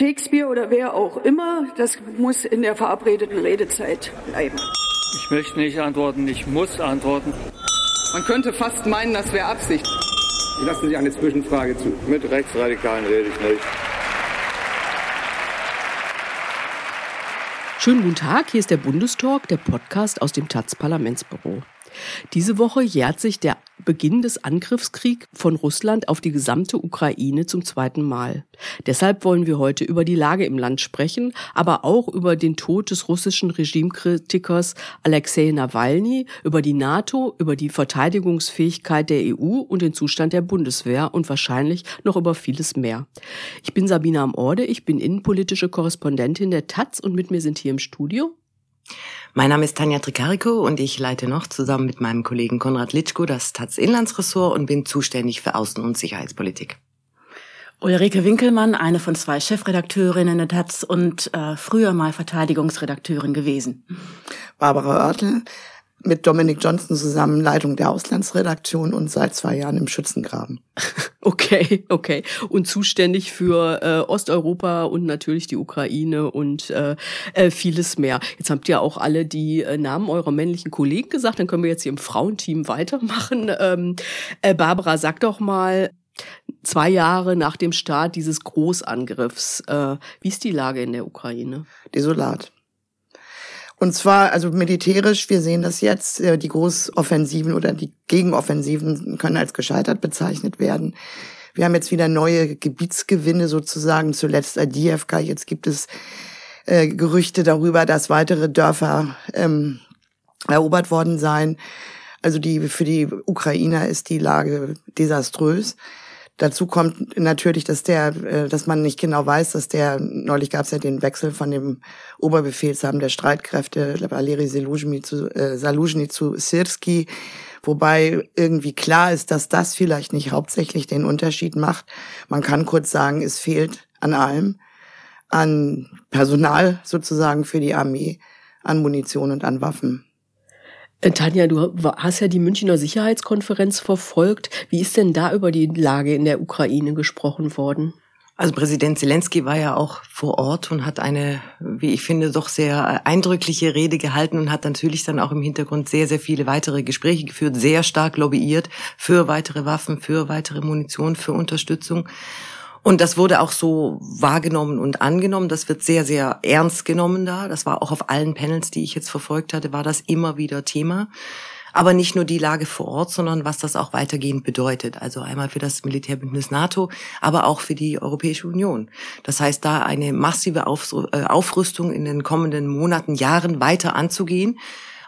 Shakespeare oder wer auch immer, das muss in der verabredeten Redezeit bleiben. Ich möchte nicht antworten, ich muss antworten. Man könnte fast meinen, das wäre Absicht. Ich lasse Sie eine Zwischenfrage zu. Mit Rechtsradikalen rede ich nicht. Schönen guten Tag, hier ist der Bundestalk, der Podcast aus dem taz Parlamentsbüro. Diese Woche jährt sich der Beginn des Angriffskriegs von Russland auf die gesamte Ukraine zum zweiten Mal. Deshalb wollen wir heute über die Lage im Land sprechen, aber auch über den Tod des russischen Regimekritikers Alexei Nawalny, über die NATO, über die Verteidigungsfähigkeit der EU und den Zustand der Bundeswehr und wahrscheinlich noch über vieles mehr. Ich bin Sabina Amorde, ich bin innenpolitische Korrespondentin der Taz und mit mir sind hier im Studio mein Name ist Tanja Tricarico und ich leite noch zusammen mit meinem Kollegen Konrad Litschko das Taz Inlandsressort und bin zuständig für Außen- und Sicherheitspolitik. Ulrike Winkelmann, eine von zwei Chefredakteurinnen der Taz und äh, früher mal Verteidigungsredakteurin gewesen. Barbara Oertel, mit Dominic Johnson zusammen Leitung der Auslandsredaktion und seit zwei Jahren im Schützengraben. Okay, okay. Und zuständig für äh, Osteuropa und natürlich die Ukraine und äh, äh, vieles mehr. Jetzt habt ihr auch alle die äh, Namen eurer männlichen Kollegen gesagt, dann können wir jetzt hier im Frauenteam weitermachen. Ähm, äh, Barbara, sag doch mal, zwei Jahre nach dem Start dieses Großangriffs, äh, wie ist die Lage in der Ukraine? Desolat. Und zwar, also militärisch, wir sehen das jetzt, äh, die Großoffensiven oder die Gegenoffensiven können als gescheitert bezeichnet werden. Wir haben jetzt wieder neue Gebietsgewinne sozusagen, zuletzt Adiyevka. Jetzt gibt es äh, Gerüchte darüber, dass weitere Dörfer ähm, erobert worden seien. Also die, für die Ukrainer ist die Lage desaströs. Dazu kommt natürlich, dass der, äh, dass man nicht genau weiß, dass der, neulich gab es ja den Wechsel von dem Oberbefehlshaber der Streitkräfte, Valeri Saluzhny zu, äh, Saluzhny zu Sirski, wobei irgendwie klar ist, dass das vielleicht nicht hauptsächlich den Unterschied macht. Man kann kurz sagen, es fehlt an allem, an Personal sozusagen für die Armee, an Munition und an Waffen. Äh, Tanja, du hast ja die Münchner Sicherheitskonferenz verfolgt. Wie ist denn da über die Lage in der Ukraine gesprochen worden? Also Präsident Zelensky war ja auch vor Ort und hat eine, wie ich finde, doch sehr eindrückliche Rede gehalten und hat natürlich dann auch im Hintergrund sehr, sehr viele weitere Gespräche geführt, sehr stark lobbyiert für weitere Waffen, für weitere Munition, für Unterstützung. Und das wurde auch so wahrgenommen und angenommen. Das wird sehr, sehr ernst genommen da. Das war auch auf allen Panels, die ich jetzt verfolgt hatte, war das immer wieder Thema. Aber nicht nur die Lage vor Ort, sondern was das auch weitergehend bedeutet. Also einmal für das Militärbündnis NATO, aber auch für die Europäische Union. Das heißt, da eine massive äh, Aufrüstung in den kommenden Monaten, Jahren weiter anzugehen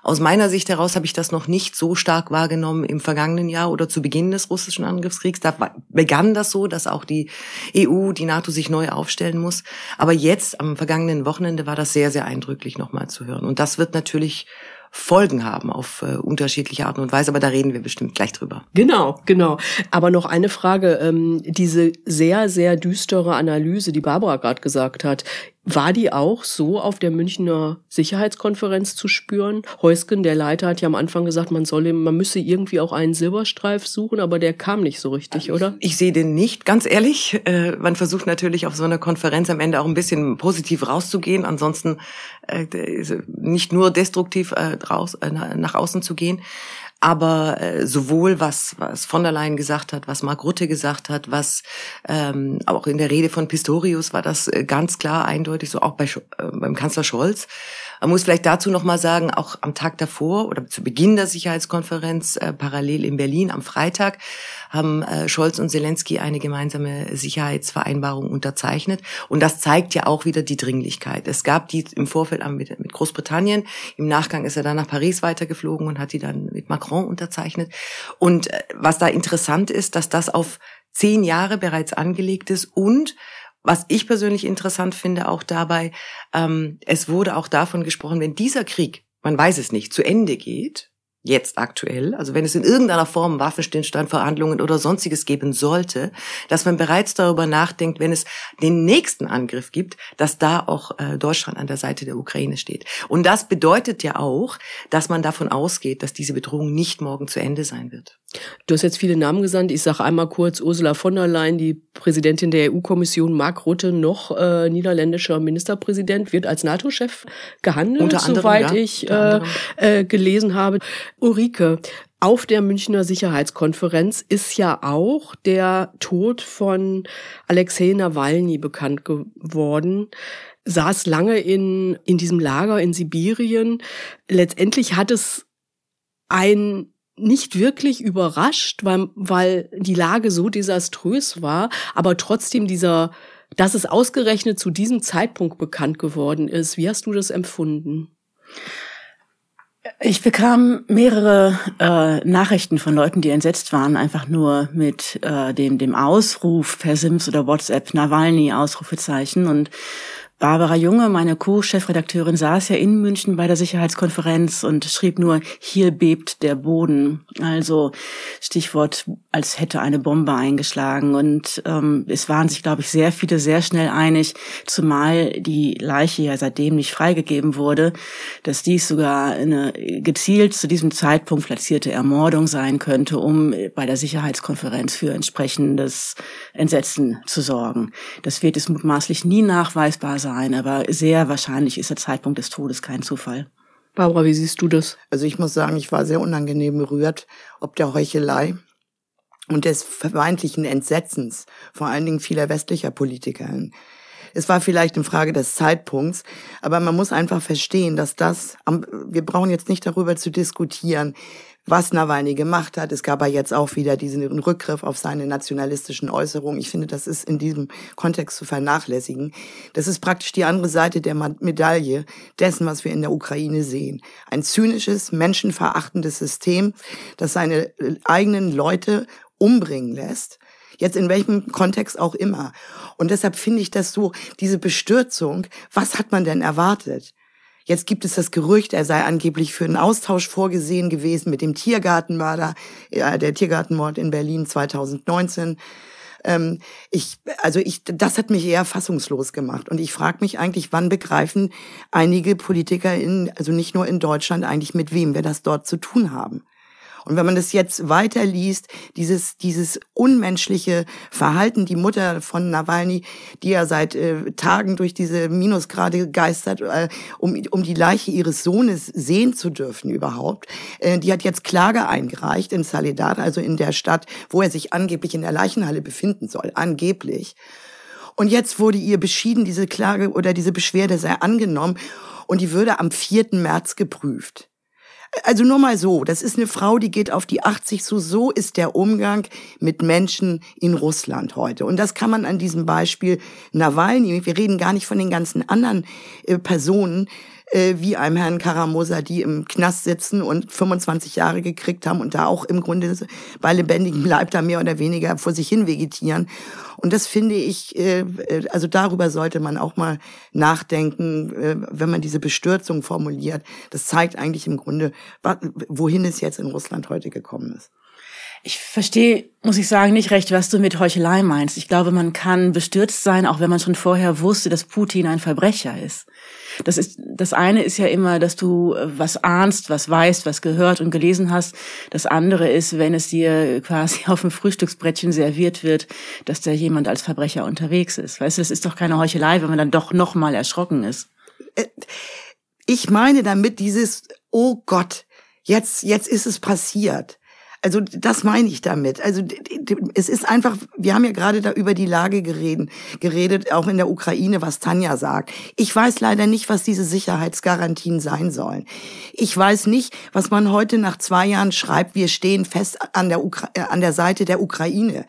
aus meiner Sicht heraus habe ich das noch nicht so stark wahrgenommen im vergangenen Jahr oder zu Beginn des russischen Angriffskriegs. Da begann das so, dass auch die EU, die NATO sich neu aufstellen muss. Aber jetzt am vergangenen Wochenende war das sehr, sehr eindrücklich nochmal zu hören. Und das wird natürlich Folgen haben auf äh, unterschiedliche Arten und Weise, aber da reden wir bestimmt gleich drüber. Genau, genau. Aber noch eine Frage, ähm, diese sehr, sehr düstere Analyse, die Barbara gerade gesagt hat, war die auch so auf der Münchner Sicherheitskonferenz zu spüren? Heusken, der Leiter, hat ja am Anfang gesagt, man solle, man müsse irgendwie auch einen Silberstreif suchen, aber der kam nicht so richtig, oder? Ich sehe den nicht, ganz ehrlich. Äh, man versucht natürlich auf so einer Konferenz am Ende auch ein bisschen positiv rauszugehen, ansonsten äh, nicht nur destruktiv äh, raus, äh, nach außen zu gehen. Aber äh, sowohl was, was von der Leyen gesagt hat, was Mark Rutte gesagt hat, was ähm, auch in der Rede von Pistorius war das äh, ganz klar eindeutig, so auch bei, äh, beim Kanzler Scholz. Man muss vielleicht dazu noch mal sagen, auch am Tag davor oder zu Beginn der Sicherheitskonferenz äh, parallel in Berlin am Freitag haben äh, Scholz und Zelensky eine gemeinsame Sicherheitsvereinbarung unterzeichnet. Und das zeigt ja auch wieder die Dringlichkeit. Es gab die im Vorfeld mit, mit Großbritannien, im Nachgang ist er dann nach Paris weitergeflogen und hat die dann mit Macron unterzeichnet. Und äh, was da interessant ist, dass das auf zehn Jahre bereits angelegt ist und was ich persönlich interessant finde auch dabei, ähm, es wurde auch davon gesprochen, wenn dieser Krieg, man weiß es nicht, zu Ende geht, jetzt aktuell, also wenn es in irgendeiner Form Waffenstillstand, Verhandlungen oder sonstiges geben sollte, dass man bereits darüber nachdenkt, wenn es den nächsten Angriff gibt, dass da auch äh, Deutschland an der Seite der Ukraine steht. Und das bedeutet ja auch, dass man davon ausgeht, dass diese Bedrohung nicht morgen zu Ende sein wird. Du hast jetzt viele Namen gesandt. Ich sage einmal kurz Ursula von der Leyen, die Präsidentin der EU-Kommission, Mark Rutte, noch äh, niederländischer Ministerpräsident, wird als NATO-Chef gehandelt, Unter anderem, soweit ja, ich äh, äh, gelesen habe. Ulrike, auf der Münchner Sicherheitskonferenz ist ja auch der Tod von Alexei Nawalny bekannt geworden saß lange in, in diesem Lager in Sibirien. Letztendlich hat es ein nicht wirklich überrascht, weil, weil die Lage so desaströs war, aber trotzdem dieser, dass es ausgerechnet zu diesem Zeitpunkt bekannt geworden ist. Wie hast du das empfunden? Ich bekam mehrere äh, Nachrichten von Leuten, die entsetzt waren, einfach nur mit äh, dem, dem Ausruf per Sims oder WhatsApp Nawalny Ausrufezeichen und Barbara Junge, meine Co-Chefredakteurin, saß ja in München bei der Sicherheitskonferenz und schrieb nur, hier bebt der Boden. Also Stichwort, als hätte eine Bombe eingeschlagen. Und ähm, es waren sich, glaube ich, sehr viele sehr schnell einig, zumal die Leiche ja seitdem nicht freigegeben wurde, dass dies sogar eine gezielt zu diesem Zeitpunkt platzierte Ermordung sein könnte, um bei der Sicherheitskonferenz für entsprechendes Entsetzen zu sorgen. Das wird es mutmaßlich nie nachweisbar sein sein, aber sehr wahrscheinlich ist der Zeitpunkt des Todes kein Zufall. Barbara, wie siehst du das? Also ich muss sagen, ich war sehr unangenehm berührt, ob der Heuchelei und des vermeintlichen Entsetzens, vor allen Dingen vieler westlicher Politiker. Es war vielleicht eine Frage des Zeitpunkts, aber man muss einfach verstehen, dass das, wir brauchen jetzt nicht darüber zu diskutieren, was Nawalny gemacht hat. Es gab ja jetzt auch wieder diesen Rückgriff auf seine nationalistischen Äußerungen. Ich finde, das ist in diesem Kontext zu vernachlässigen. Das ist praktisch die andere Seite der Medaille dessen, was wir in der Ukraine sehen. Ein zynisches, menschenverachtendes System, das seine äh, eigenen Leute umbringen lässt. Jetzt in welchem Kontext auch immer. Und deshalb finde ich das so, diese Bestürzung, was hat man denn erwartet? Jetzt gibt es das Gerücht, er sei angeblich für einen Austausch vorgesehen gewesen mit dem Tiergartenmörder, äh, der Tiergartenmord in Berlin 2019. Ähm, ich, also ich, das hat mich eher fassungslos gemacht. Und ich frage mich eigentlich, wann begreifen einige Politiker in, also nicht nur in Deutschland, eigentlich mit wem wir das dort zu tun haben. Und wenn man das jetzt weiterliest, dieses, dieses unmenschliche Verhalten, die Mutter von Nawalny, die ja seit äh, Tagen durch diese Minusgrade geistert, äh, um, um die Leiche ihres Sohnes sehen zu dürfen überhaupt, äh, die hat jetzt Klage eingereicht in Saledar, also in der Stadt, wo er sich angeblich in der Leichenhalle befinden soll, angeblich. Und jetzt wurde ihr beschieden, diese Klage oder diese Beschwerde sei angenommen und die würde am 4. März geprüft. Also nur mal so, das ist eine Frau, die geht auf die 80 so. So ist der Umgang mit Menschen in Russland heute. Und das kann man an diesem Beispiel Nawalny, wir reden gar nicht von den ganzen anderen äh, Personen, äh, wie einem Herrn Karamosa, die im Knast sitzen und 25 Jahre gekriegt haben und da auch im Grunde bei lebendigem Leib da mehr oder weniger vor sich hin vegetieren. Und das finde ich, äh, äh, also darüber sollte man auch mal nachdenken, äh, wenn man diese Bestürzung formuliert. Das zeigt eigentlich im Grunde, wohin es jetzt in Russland heute gekommen ist. Ich verstehe, muss ich sagen, nicht recht, was du mit Heuchelei meinst. Ich glaube, man kann bestürzt sein, auch wenn man schon vorher wusste, dass Putin ein Verbrecher ist. Das ist, das eine ist ja immer, dass du äh, was ahnst, was weißt, was gehört und gelesen hast. Das andere ist, wenn es dir quasi auf dem Frühstücksbrettchen serviert wird, dass da jemand als Verbrecher unterwegs ist. Weißt du, das ist doch keine Heuchelei, wenn man dann doch noch mal erschrocken ist. Äh, ich meine damit dieses, oh Gott, jetzt, jetzt ist es passiert. Also das meine ich damit. Also es ist einfach, wir haben ja gerade da über die Lage geredet, geredet, auch in der Ukraine, was Tanja sagt. Ich weiß leider nicht, was diese Sicherheitsgarantien sein sollen. Ich weiß nicht, was man heute nach zwei Jahren schreibt, wir stehen fest an der, Ukra äh, an der Seite der Ukraine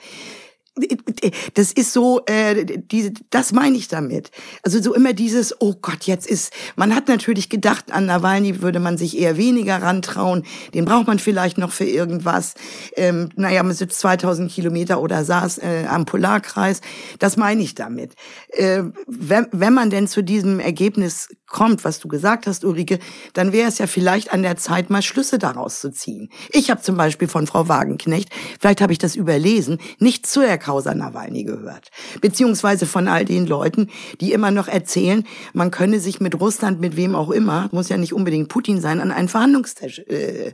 das ist so, äh, diese, das meine ich damit. Also so immer dieses, oh Gott, jetzt ist, man hat natürlich gedacht, an Nawalny würde man sich eher weniger rantrauen, den braucht man vielleicht noch für irgendwas. Ähm, naja, man sitzt 2000 Kilometer oder saß äh, am Polarkreis, das meine ich damit. Äh, wenn, wenn man denn zu diesem Ergebnis kommt, was du gesagt hast, Ulrike, dann wäre es ja vielleicht an der Zeit, mal Schlüsse daraus zu ziehen. Ich habe zum Beispiel von Frau Wagenknecht, vielleicht habe ich das überlesen, nicht zu erklären, Causa Nawalny gehört. Beziehungsweise von all den Leuten, die immer noch erzählen, man könne sich mit Russland, mit wem auch immer, muss ja nicht unbedingt Putin sein, an einen Verhandlungstisch äh,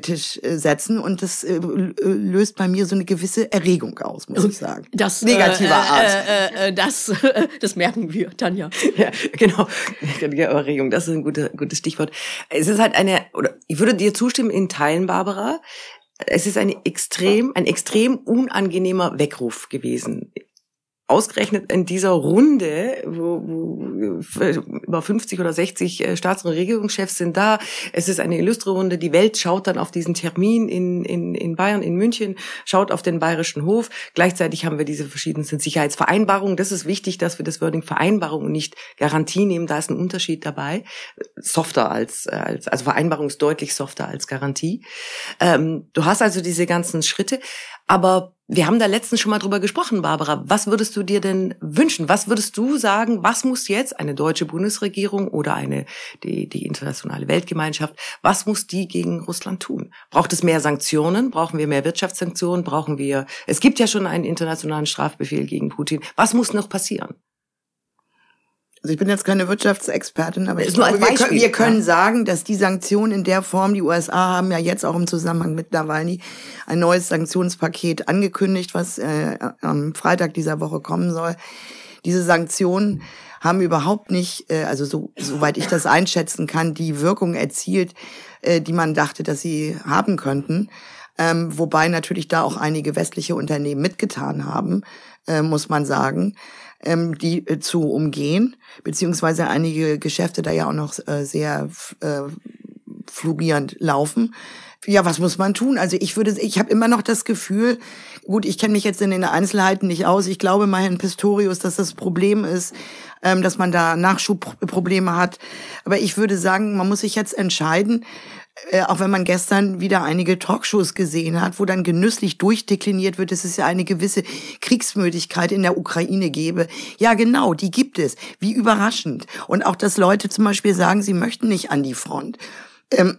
Tisch äh, setzen und das äh, löst bei mir so eine gewisse Erregung aus, muss ich sagen. Das negativer äh, Art. Äh, äh, das, das merken wir, Tanja. Ja, genau. Erregung, das ist ein gutes, gutes Stichwort. Es ist halt eine, oder ich würde dir zustimmen in Teilen, Barbara. Es ist eine extrem, ein extrem unangenehmer Weckruf gewesen ausgerechnet in dieser Runde, wo, wo über 50 oder 60 äh, Staats- und Regierungschefs sind da. Es ist eine illustre Runde. Die Welt schaut dann auf diesen Termin in, in, in Bayern, in München, schaut auf den Bayerischen Hof. Gleichzeitig haben wir diese verschiedensten Sicherheitsvereinbarungen. Das ist wichtig, dass wir das Wording Vereinbarung und nicht Garantie nehmen. Da ist ein Unterschied dabei. Softer als, als also Vereinbarung ist deutlich softer als Garantie. Ähm, du hast also diese ganzen Schritte. Aber wir haben da letztens schon mal drüber gesprochen, Barbara. Was würdest du dir denn wünschen? Was würdest du sagen, was muss jetzt eine deutsche Bundesregierung oder eine, die, die internationale Weltgemeinschaft, was muss die gegen Russland tun? Braucht es mehr Sanktionen? Brauchen wir mehr Wirtschaftssanktionen? Brauchen wir, es gibt ja schon einen internationalen Strafbefehl gegen Putin. Was muss noch passieren? Also ich bin jetzt keine Wirtschaftsexpertin, aber ich glaube, wir, können, wir können sagen, dass die Sanktionen in der Form, die USA haben ja jetzt auch im Zusammenhang mit Nawalny ein neues Sanktionspaket angekündigt, was äh, am Freitag dieser Woche kommen soll. Diese Sanktionen haben überhaupt nicht, äh, also so, soweit ich das einschätzen kann, die Wirkung erzielt, äh, die man dachte, dass sie haben könnten. Ähm, wobei natürlich da auch einige westliche Unternehmen mitgetan haben, äh, muss man sagen ähm, die äh, zu umgehen, beziehungsweise einige Geschäfte da ja auch noch äh, sehr äh, florierend laufen. Ja, was muss man tun? Also ich würde, ich habe immer noch das Gefühl, gut, ich kenne mich jetzt in den Einzelheiten nicht aus. Ich glaube mal Herrn Pistorius, dass das Problem ist, ähm, dass man da Nachschubprobleme hat. Aber ich würde sagen, man muss sich jetzt entscheiden, äh, auch wenn man gestern wieder einige Talkshows gesehen hat, wo dann genüsslich durchdekliniert wird, dass es ja eine gewisse Kriegsmöglichkeit in der Ukraine gäbe. Ja, genau, die gibt es. Wie überraschend. Und auch, dass Leute zum Beispiel sagen, sie möchten nicht an die Front. Ähm,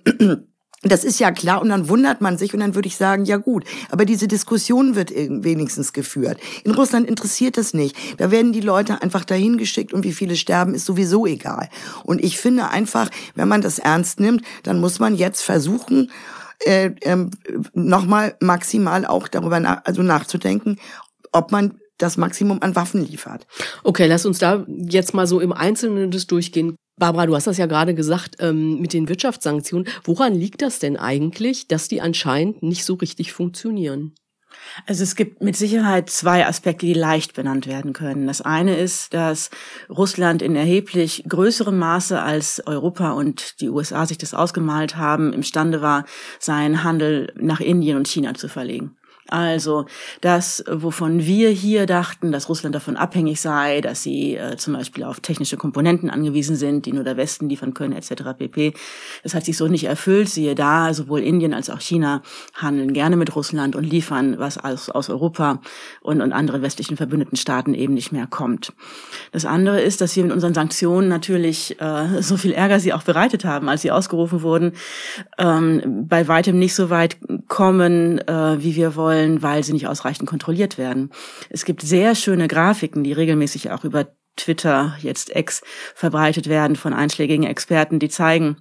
das ist ja klar und dann wundert man sich und dann würde ich sagen, ja gut, aber diese Diskussion wird wenigstens geführt. In Russland interessiert es nicht. Da werden die Leute einfach dahin geschickt und wie viele sterben ist sowieso egal. Und ich finde einfach, wenn man das ernst nimmt, dann muss man jetzt versuchen, äh, ähm, nochmal maximal auch darüber nach, also nachzudenken, ob man das Maximum an Waffen liefert. Okay, lass uns da jetzt mal so im Einzelnen das durchgehen. Barbara, du hast das ja gerade gesagt ähm, mit den Wirtschaftssanktionen. Woran liegt das denn eigentlich, dass die anscheinend nicht so richtig funktionieren? Also es gibt mit Sicherheit zwei Aspekte, die leicht benannt werden können. Das eine ist, dass Russland in erheblich größerem Maße als Europa und die USA sich das ausgemalt haben, imstande war, seinen Handel nach Indien und China zu verlegen. Also das, wovon wir hier dachten, dass Russland davon abhängig sei, dass sie äh, zum Beispiel auf technische Komponenten angewiesen sind, die nur der Westen liefern können, etc. pp. Das hat sich so nicht erfüllt. Siehe da, sowohl Indien als auch China handeln gerne mit Russland und liefern, was aus, aus Europa und, und anderen westlichen verbündeten Staaten eben nicht mehr kommt. Das andere ist, dass wir mit unseren Sanktionen natürlich äh, so viel Ärger sie auch bereitet haben, als sie ausgerufen wurden, ähm, bei weitem nicht so weit kommen, äh, wie wir wollen wollen, weil sie nicht ausreichend kontrolliert werden. Es gibt sehr schöne Grafiken, die regelmäßig auch über Twitter, jetzt Ex, verbreitet werden von einschlägigen Experten, die zeigen,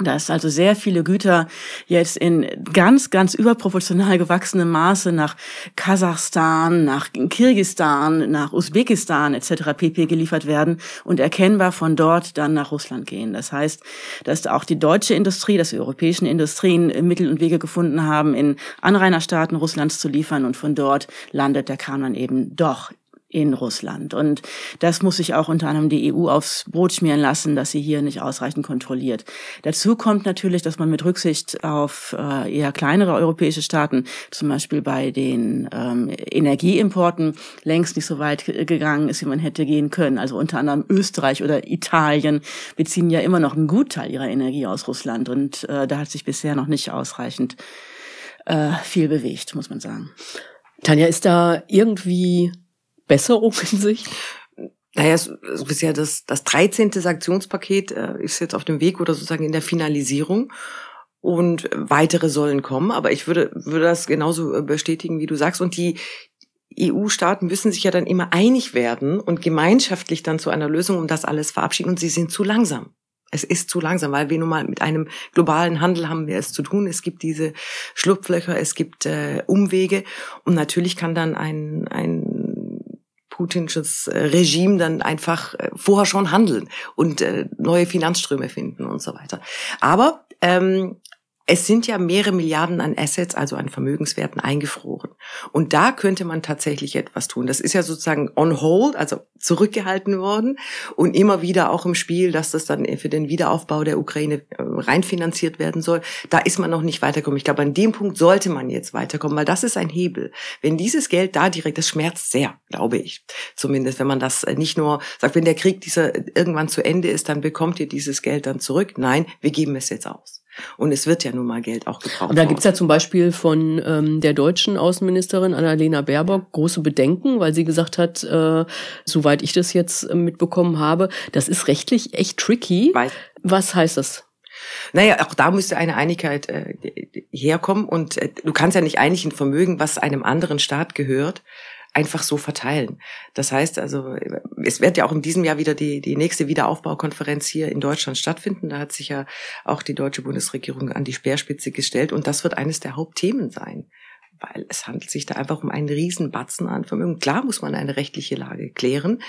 dass also sehr viele Güter jetzt in ganz, ganz überproportional gewachsenem Maße nach Kasachstan, nach Kirgistan, nach Usbekistan etc. pp. geliefert werden und erkennbar von dort dann nach Russland gehen. Das heißt, dass auch die deutsche Industrie, dass die europäischen Industrien Mittel und Wege gefunden haben, in Anrainerstaaten Russlands zu liefern und von dort landet der Kram dann eben doch in Russland. Und das muss sich auch unter anderem die EU aufs Brot schmieren lassen, dass sie hier nicht ausreichend kontrolliert. Dazu kommt natürlich, dass man mit Rücksicht auf äh, eher kleinere europäische Staaten, zum Beispiel bei den ähm, Energieimporten, längst nicht so weit gegangen ist, wie man hätte gehen können. Also unter anderem Österreich oder Italien beziehen ja immer noch einen Gutteil ihrer Energie aus Russland. Und äh, da hat sich bisher noch nicht ausreichend äh, viel bewegt, muss man sagen. Tanja, ist da irgendwie Besserung in sich? Naja, es ist ja das, das 13. Sanktionspaket äh, ist jetzt auf dem Weg oder sozusagen in der Finalisierung. Und weitere sollen kommen, aber ich würde, würde das genauso äh, bestätigen, wie du sagst. Und die, EU-Staaten müssen sich ja dann immer einig werden und gemeinschaftlich dann zu einer Lösung um das alles verabschieden und sie sind zu langsam. Es ist zu langsam, weil wir nun mal mit einem globalen Handel haben wir es zu tun. Es gibt diese Schlupflöcher, es gibt äh, Umwege und natürlich kann dann ein, ein putinsches äh, Regime dann einfach äh, vorher schon handeln und äh, neue Finanzströme finden und so weiter. Aber ähm, es sind ja mehrere Milliarden an Assets, also an Vermögenswerten eingefroren. Und da könnte man tatsächlich etwas tun. Das ist ja sozusagen on hold, also zurückgehalten worden und immer wieder auch im Spiel, dass das dann für den Wiederaufbau der Ukraine äh, reinfinanziert werden soll. Da ist man noch nicht weitergekommen. Ich glaube, an dem Punkt sollte man jetzt weiterkommen, weil das ist ein Hebel. Wenn dieses Geld da direkt, das schmerzt sehr, glaube ich. Zumindest, wenn man das nicht nur sagt, wenn der Krieg dieser irgendwann zu Ende ist, dann bekommt ihr dieses Geld dann zurück. Nein, wir geben es jetzt aus. Und es wird ja nun mal Geld auch gebraucht. Aber da gibt's ja zum Beispiel von ähm, der deutschen Außenministerin Annalena Baerbock große Bedenken, weil sie gesagt hat, äh, soweit ich das jetzt äh, mitbekommen habe, das ist rechtlich echt tricky. Weiß. Was heißt das? Naja, auch da müsste eine Einigkeit äh, herkommen und äh, du kannst ja nicht einig ein Vermögen, was einem anderen Staat gehört, einfach so verteilen. Das heißt also, es wird ja auch in diesem Jahr wieder die, die nächste Wiederaufbaukonferenz hier in Deutschland stattfinden. Da hat sich ja auch die deutsche Bundesregierung an die Speerspitze gestellt und das wird eines der Hauptthemen sein weil es handelt sich da einfach um einen Riesenbatzen an Vermögen. Klar muss man eine rechtliche Lage klären.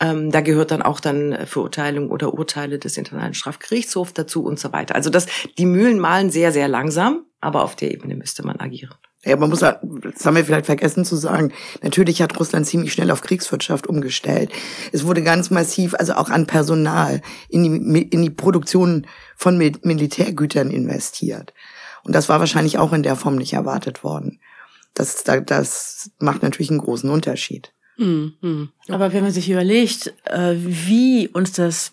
Ähm, da gehört dann auch dann Verurteilung oder Urteile des Internationalen Strafgerichtshofs dazu und so weiter. Also das, die Mühlen malen sehr, sehr langsam, aber auf der Ebene müsste man agieren. Ja, man muss, das haben wir vielleicht vergessen zu sagen, natürlich hat Russland ziemlich schnell auf Kriegswirtschaft umgestellt. Es wurde ganz massiv, also auch an Personal, in die, in die Produktion von Militärgütern investiert. Und das war wahrscheinlich auch in der Form nicht erwartet worden. Das, das macht natürlich einen großen Unterschied. Mhm. Aber wenn man sich überlegt, äh, wie uns das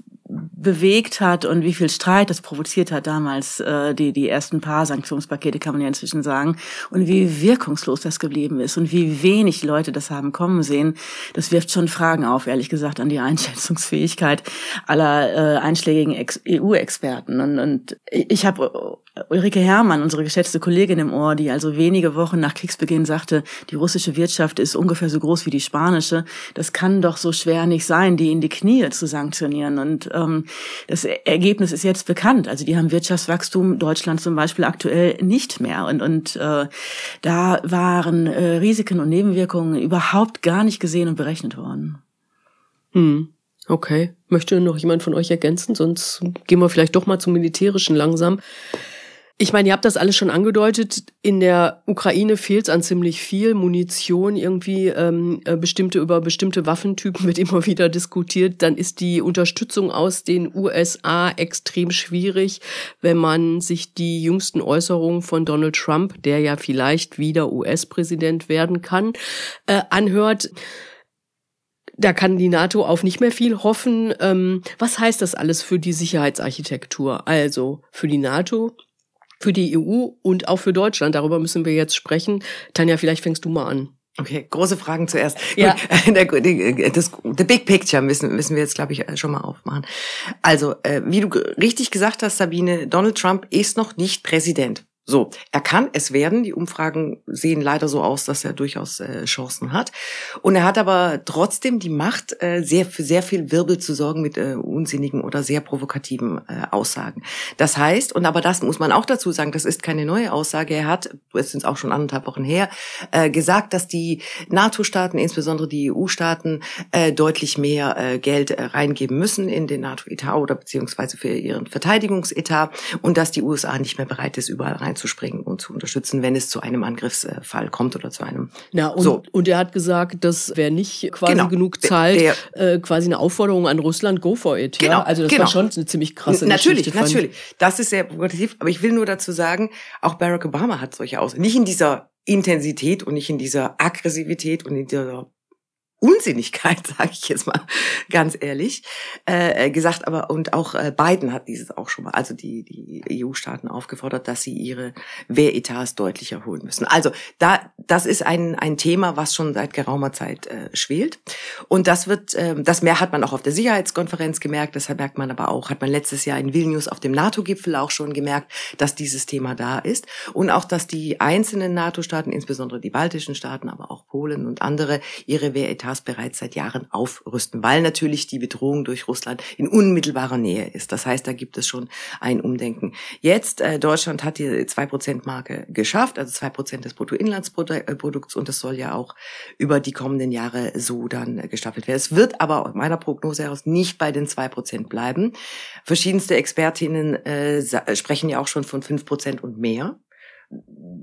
bewegt hat und wie viel Streit das provoziert hat damals, äh, die, die ersten paar Sanktionspakete kann man ja inzwischen sagen, und wie wirkungslos das geblieben ist und wie wenig Leute das haben kommen sehen, das wirft schon Fragen auf, ehrlich gesagt, an die Einschätzungsfähigkeit aller äh, einschlägigen EU-Experten. Und, und ich habe Ulrike Herrmann, unsere geschätzte Kollegin im Ohr, die also wenige Wochen nach Kriegsbeginn sagte, die russische Wirtschaft ist ungefähr so groß wie die spanische. Das kann doch so schwer nicht sein, die in die Knie zu sanktionieren. Und ähm, das Ergebnis ist jetzt bekannt. Also die haben Wirtschaftswachstum Deutschland zum Beispiel aktuell nicht mehr. Und, und äh, da waren äh, Risiken und Nebenwirkungen überhaupt gar nicht gesehen und berechnet worden. Hm. Okay. Möchte noch jemand von euch ergänzen? Sonst gehen wir vielleicht doch mal zum Militärischen langsam. Ich meine, ihr habt das alles schon angedeutet. In der Ukraine fehlt es an ziemlich viel Munition. Irgendwie ähm, äh, bestimmte über bestimmte Waffentypen wird immer wieder diskutiert. Dann ist die Unterstützung aus den USA extrem schwierig, wenn man sich die jüngsten Äußerungen von Donald Trump, der ja vielleicht wieder US-Präsident werden kann, äh, anhört da kann die NATO auf nicht mehr viel hoffen. Ähm, was heißt das alles für die Sicherheitsarchitektur? Also für die NATO, für die EU und auch für Deutschland. Darüber müssen wir jetzt sprechen. Tanja, vielleicht fängst du mal an. Okay, große Fragen zuerst. Ja. das, the big picture müssen, müssen wir jetzt, glaube ich, schon mal aufmachen. Also, äh, wie du richtig gesagt hast, Sabine, Donald Trump ist noch nicht Präsident. So, er kann es werden. Die Umfragen sehen leider so aus, dass er durchaus äh, Chancen hat. Und er hat aber trotzdem die Macht, äh, sehr für sehr viel Wirbel zu sorgen mit äh, unsinnigen oder sehr provokativen äh, Aussagen. Das heißt, und aber das muss man auch dazu sagen, das ist keine neue Aussage. Er hat, es sind auch schon anderthalb Wochen her, äh, gesagt, dass die NATO-Staaten, insbesondere die EU-Staaten, äh, deutlich mehr äh, Geld äh, reingeben müssen in den NATO-Etat oder beziehungsweise für ihren Verteidigungsetat und dass die USA nicht mehr bereit ist, überall rein einzuspringen und zu unterstützen, wenn es zu einem Angriffsfall kommt oder zu einem. Na, und, so. und er hat gesagt, dass wer nicht quasi genau. genug zahlt, der, äh, quasi eine Aufforderung an Russland, go for it. Genau, ja? Also das genau. war schon eine ziemlich krasse Natürlich, Geschichte, natürlich. Das ist sehr provokativ, aber ich will nur dazu sagen, auch Barack Obama hat solche aus. Nicht in dieser Intensität und nicht in dieser Aggressivität und in dieser Unsinnigkeit, sage ich jetzt mal ganz ehrlich, äh, gesagt. Aber und auch äh, Biden hat dieses auch schon mal, also die die EU-Staaten aufgefordert, dass sie ihre Wehretats deutlich erholen müssen. Also da das ist ein ein Thema, was schon seit geraumer Zeit äh, schwelt und das wird äh, das mehr hat man auch auf der Sicherheitskonferenz gemerkt. Das merkt man aber auch hat man letztes Jahr in Vilnius auf dem NATO-Gipfel auch schon gemerkt, dass dieses Thema da ist und auch dass die einzelnen NATO-Staaten, insbesondere die baltischen Staaten, aber auch Polen und andere ihre Wehretats Hamas bereits seit Jahren aufrüsten, weil natürlich die Bedrohung durch Russland in unmittelbarer Nähe ist. Das heißt, da gibt es schon ein Umdenken. Jetzt, äh, Deutschland hat die 2%-Marke geschafft, also 2% des Bruttoinlandsprodukts und das soll ja auch über die kommenden Jahre so dann gestaffelt werden. Es wird aber aus meiner Prognose heraus nicht bei den 2% bleiben. Verschiedenste Expertinnen äh, sprechen ja auch schon von 5% und mehr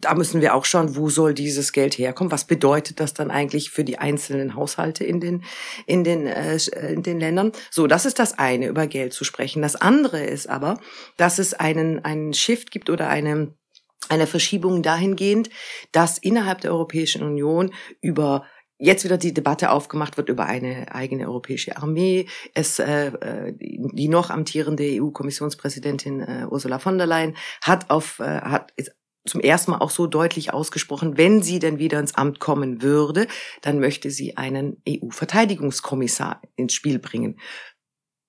da müssen wir auch schauen, wo soll dieses Geld herkommen? Was bedeutet das dann eigentlich für die einzelnen Haushalte in den in den äh, in den Ländern? So, das ist das eine, über Geld zu sprechen. Das andere ist aber, dass es einen einen Shift gibt oder eine eine Verschiebung dahingehend, dass innerhalb der Europäischen Union über jetzt wieder die Debatte aufgemacht wird über eine eigene europäische Armee. Es äh, äh die noch amtierende EU-Kommissionspräsidentin äh, Ursula von der Leyen hat auf äh, hat zum ersten Mal auch so deutlich ausgesprochen, wenn sie denn wieder ins Amt kommen würde, dann möchte sie einen EU-Verteidigungskommissar ins Spiel bringen.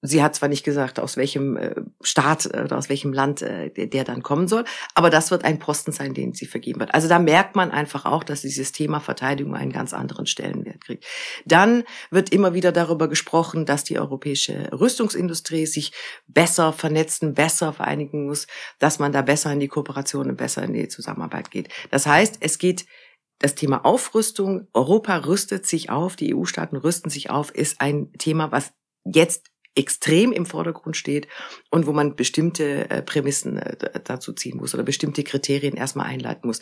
Sie hat zwar nicht gesagt, aus welchem äh, Staat äh, oder aus welchem Land äh, der, dann kommen soll, aber das wird ein Posten sein, den sie vergeben wird. Also da merkt man einfach auch, dass dieses Thema Verteidigung einen ganz anderen Stellenwert kriegt. Dann wird immer wieder darüber gesprochen, dass die europäische Rüstungsindustrie sich besser vernetzen, besser vereinigen muss, dass man da besser in die Kooperation und besser in die Zusammenarbeit geht. Das heißt, es geht das Thema Aufrüstung, Europa rüstet sich auf, die EU-Staaten rüsten sich auf, ist ein Thema, was jetzt extrem im Vordergrund steht und wo man bestimmte äh, Prämissen äh, dazu ziehen muss oder bestimmte Kriterien erstmal einleiten muss.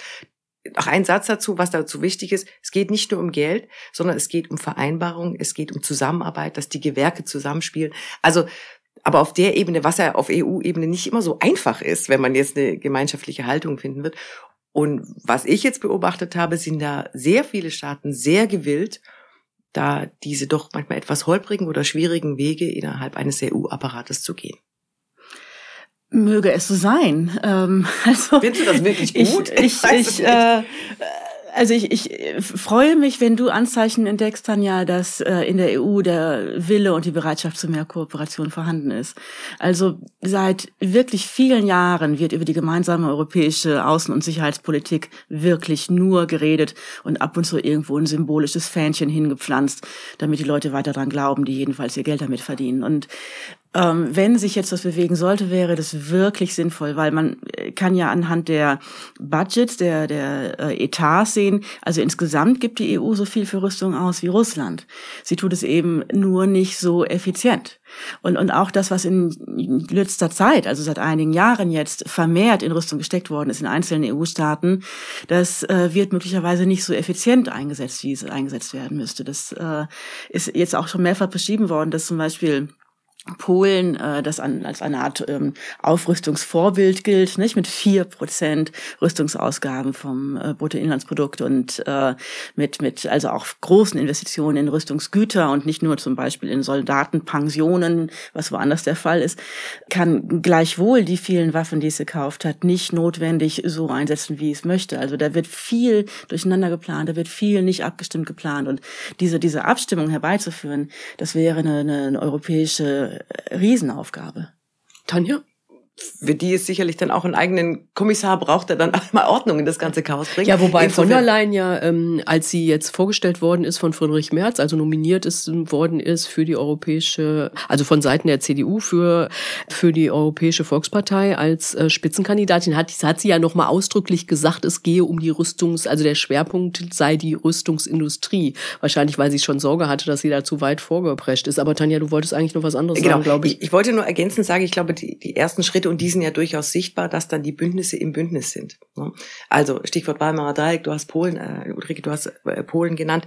Noch ein Satz dazu, was dazu wichtig ist. Es geht nicht nur um Geld, sondern es geht um Vereinbarung, es geht um Zusammenarbeit, dass die Gewerke zusammenspielen. Also, aber auf der Ebene, was ja auf EU-Ebene nicht immer so einfach ist, wenn man jetzt eine gemeinschaftliche Haltung finden wird. Und was ich jetzt beobachtet habe, sind da sehr viele Staaten sehr gewillt da diese doch manchmal etwas holprigen oder schwierigen Wege innerhalb eines EU-Apparates zu gehen. Möge es so sein. Ähm, also Findest du das wirklich gut? Ich, ich, ich, äh, also ich, ich freue mich, wenn du Anzeichen entdeckst, Tanja, dass äh, in der EU der Wille und die Bereitschaft zu mehr Kooperation vorhanden ist. Also seit wirklich vielen Jahren wird über die gemeinsame europäische Außen- und Sicherheitspolitik wirklich nur geredet und ab und zu irgendwo ein symbolisches Fähnchen hingepflanzt, damit die Leute weiter daran glauben, die jedenfalls ihr Geld damit verdienen. Und ähm, wenn sich jetzt was bewegen sollte, wäre das wirklich sinnvoll, weil man äh, kann ja anhand der Budgets, der, der äh, Etats sehen, also insgesamt gibt die EU so viel für Rüstung aus wie Russland. Sie tut es eben nur nicht so effizient. Und, und auch das, was in letzter Zeit, also seit einigen Jahren jetzt vermehrt in Rüstung gesteckt worden ist in einzelnen EU-Staaten, das äh, wird möglicherweise nicht so effizient eingesetzt, wie es eingesetzt werden müsste. Das äh, ist jetzt auch schon mehrfach beschrieben worden, dass zum Beispiel Polen, äh, das an, als eine Art ähm, Aufrüstungsvorbild gilt, nicht mit vier Prozent Rüstungsausgaben vom äh, Bruttoinlandsprodukt und äh, mit mit also auch großen Investitionen in Rüstungsgüter und nicht nur zum Beispiel in Soldatenpensionen, was woanders der Fall ist, kann gleichwohl die vielen Waffen, die es gekauft hat, nicht notwendig so einsetzen, wie es möchte. Also da wird viel durcheinander geplant, da wird viel nicht abgestimmt geplant und diese diese Abstimmung herbeizuführen, das wäre eine, eine europäische Riesenaufgabe. Tanja? Für die es sicherlich dann auch einen eigenen Kommissar braucht, der dann auch mal Ordnung in das ganze Chaos bringt. Ja, wobei Insofern von der Leyen ja, ähm, als sie jetzt vorgestellt worden ist von Friedrich Merz, also nominiert ist worden ist für die europäische, also von Seiten der CDU für für die Europäische Volkspartei als äh, Spitzenkandidatin, hat, hat sie ja noch mal ausdrücklich gesagt, es gehe um die Rüstungs, also der Schwerpunkt sei die Rüstungsindustrie. Wahrscheinlich, weil sie schon Sorge hatte, dass sie da zu weit vorgeprescht ist. Aber Tanja, du wolltest eigentlich noch was anderes genau. sagen, glaube ich. ich. Ich wollte nur ergänzend sagen, ich glaube, die, die ersten Schritte und die sind ja durchaus sichtbar, dass dann die Bündnisse im Bündnis sind. Ne? Also Stichwort Weimarer Dreieck, du hast Polen, äh, Ulrike, du hast äh, Polen genannt,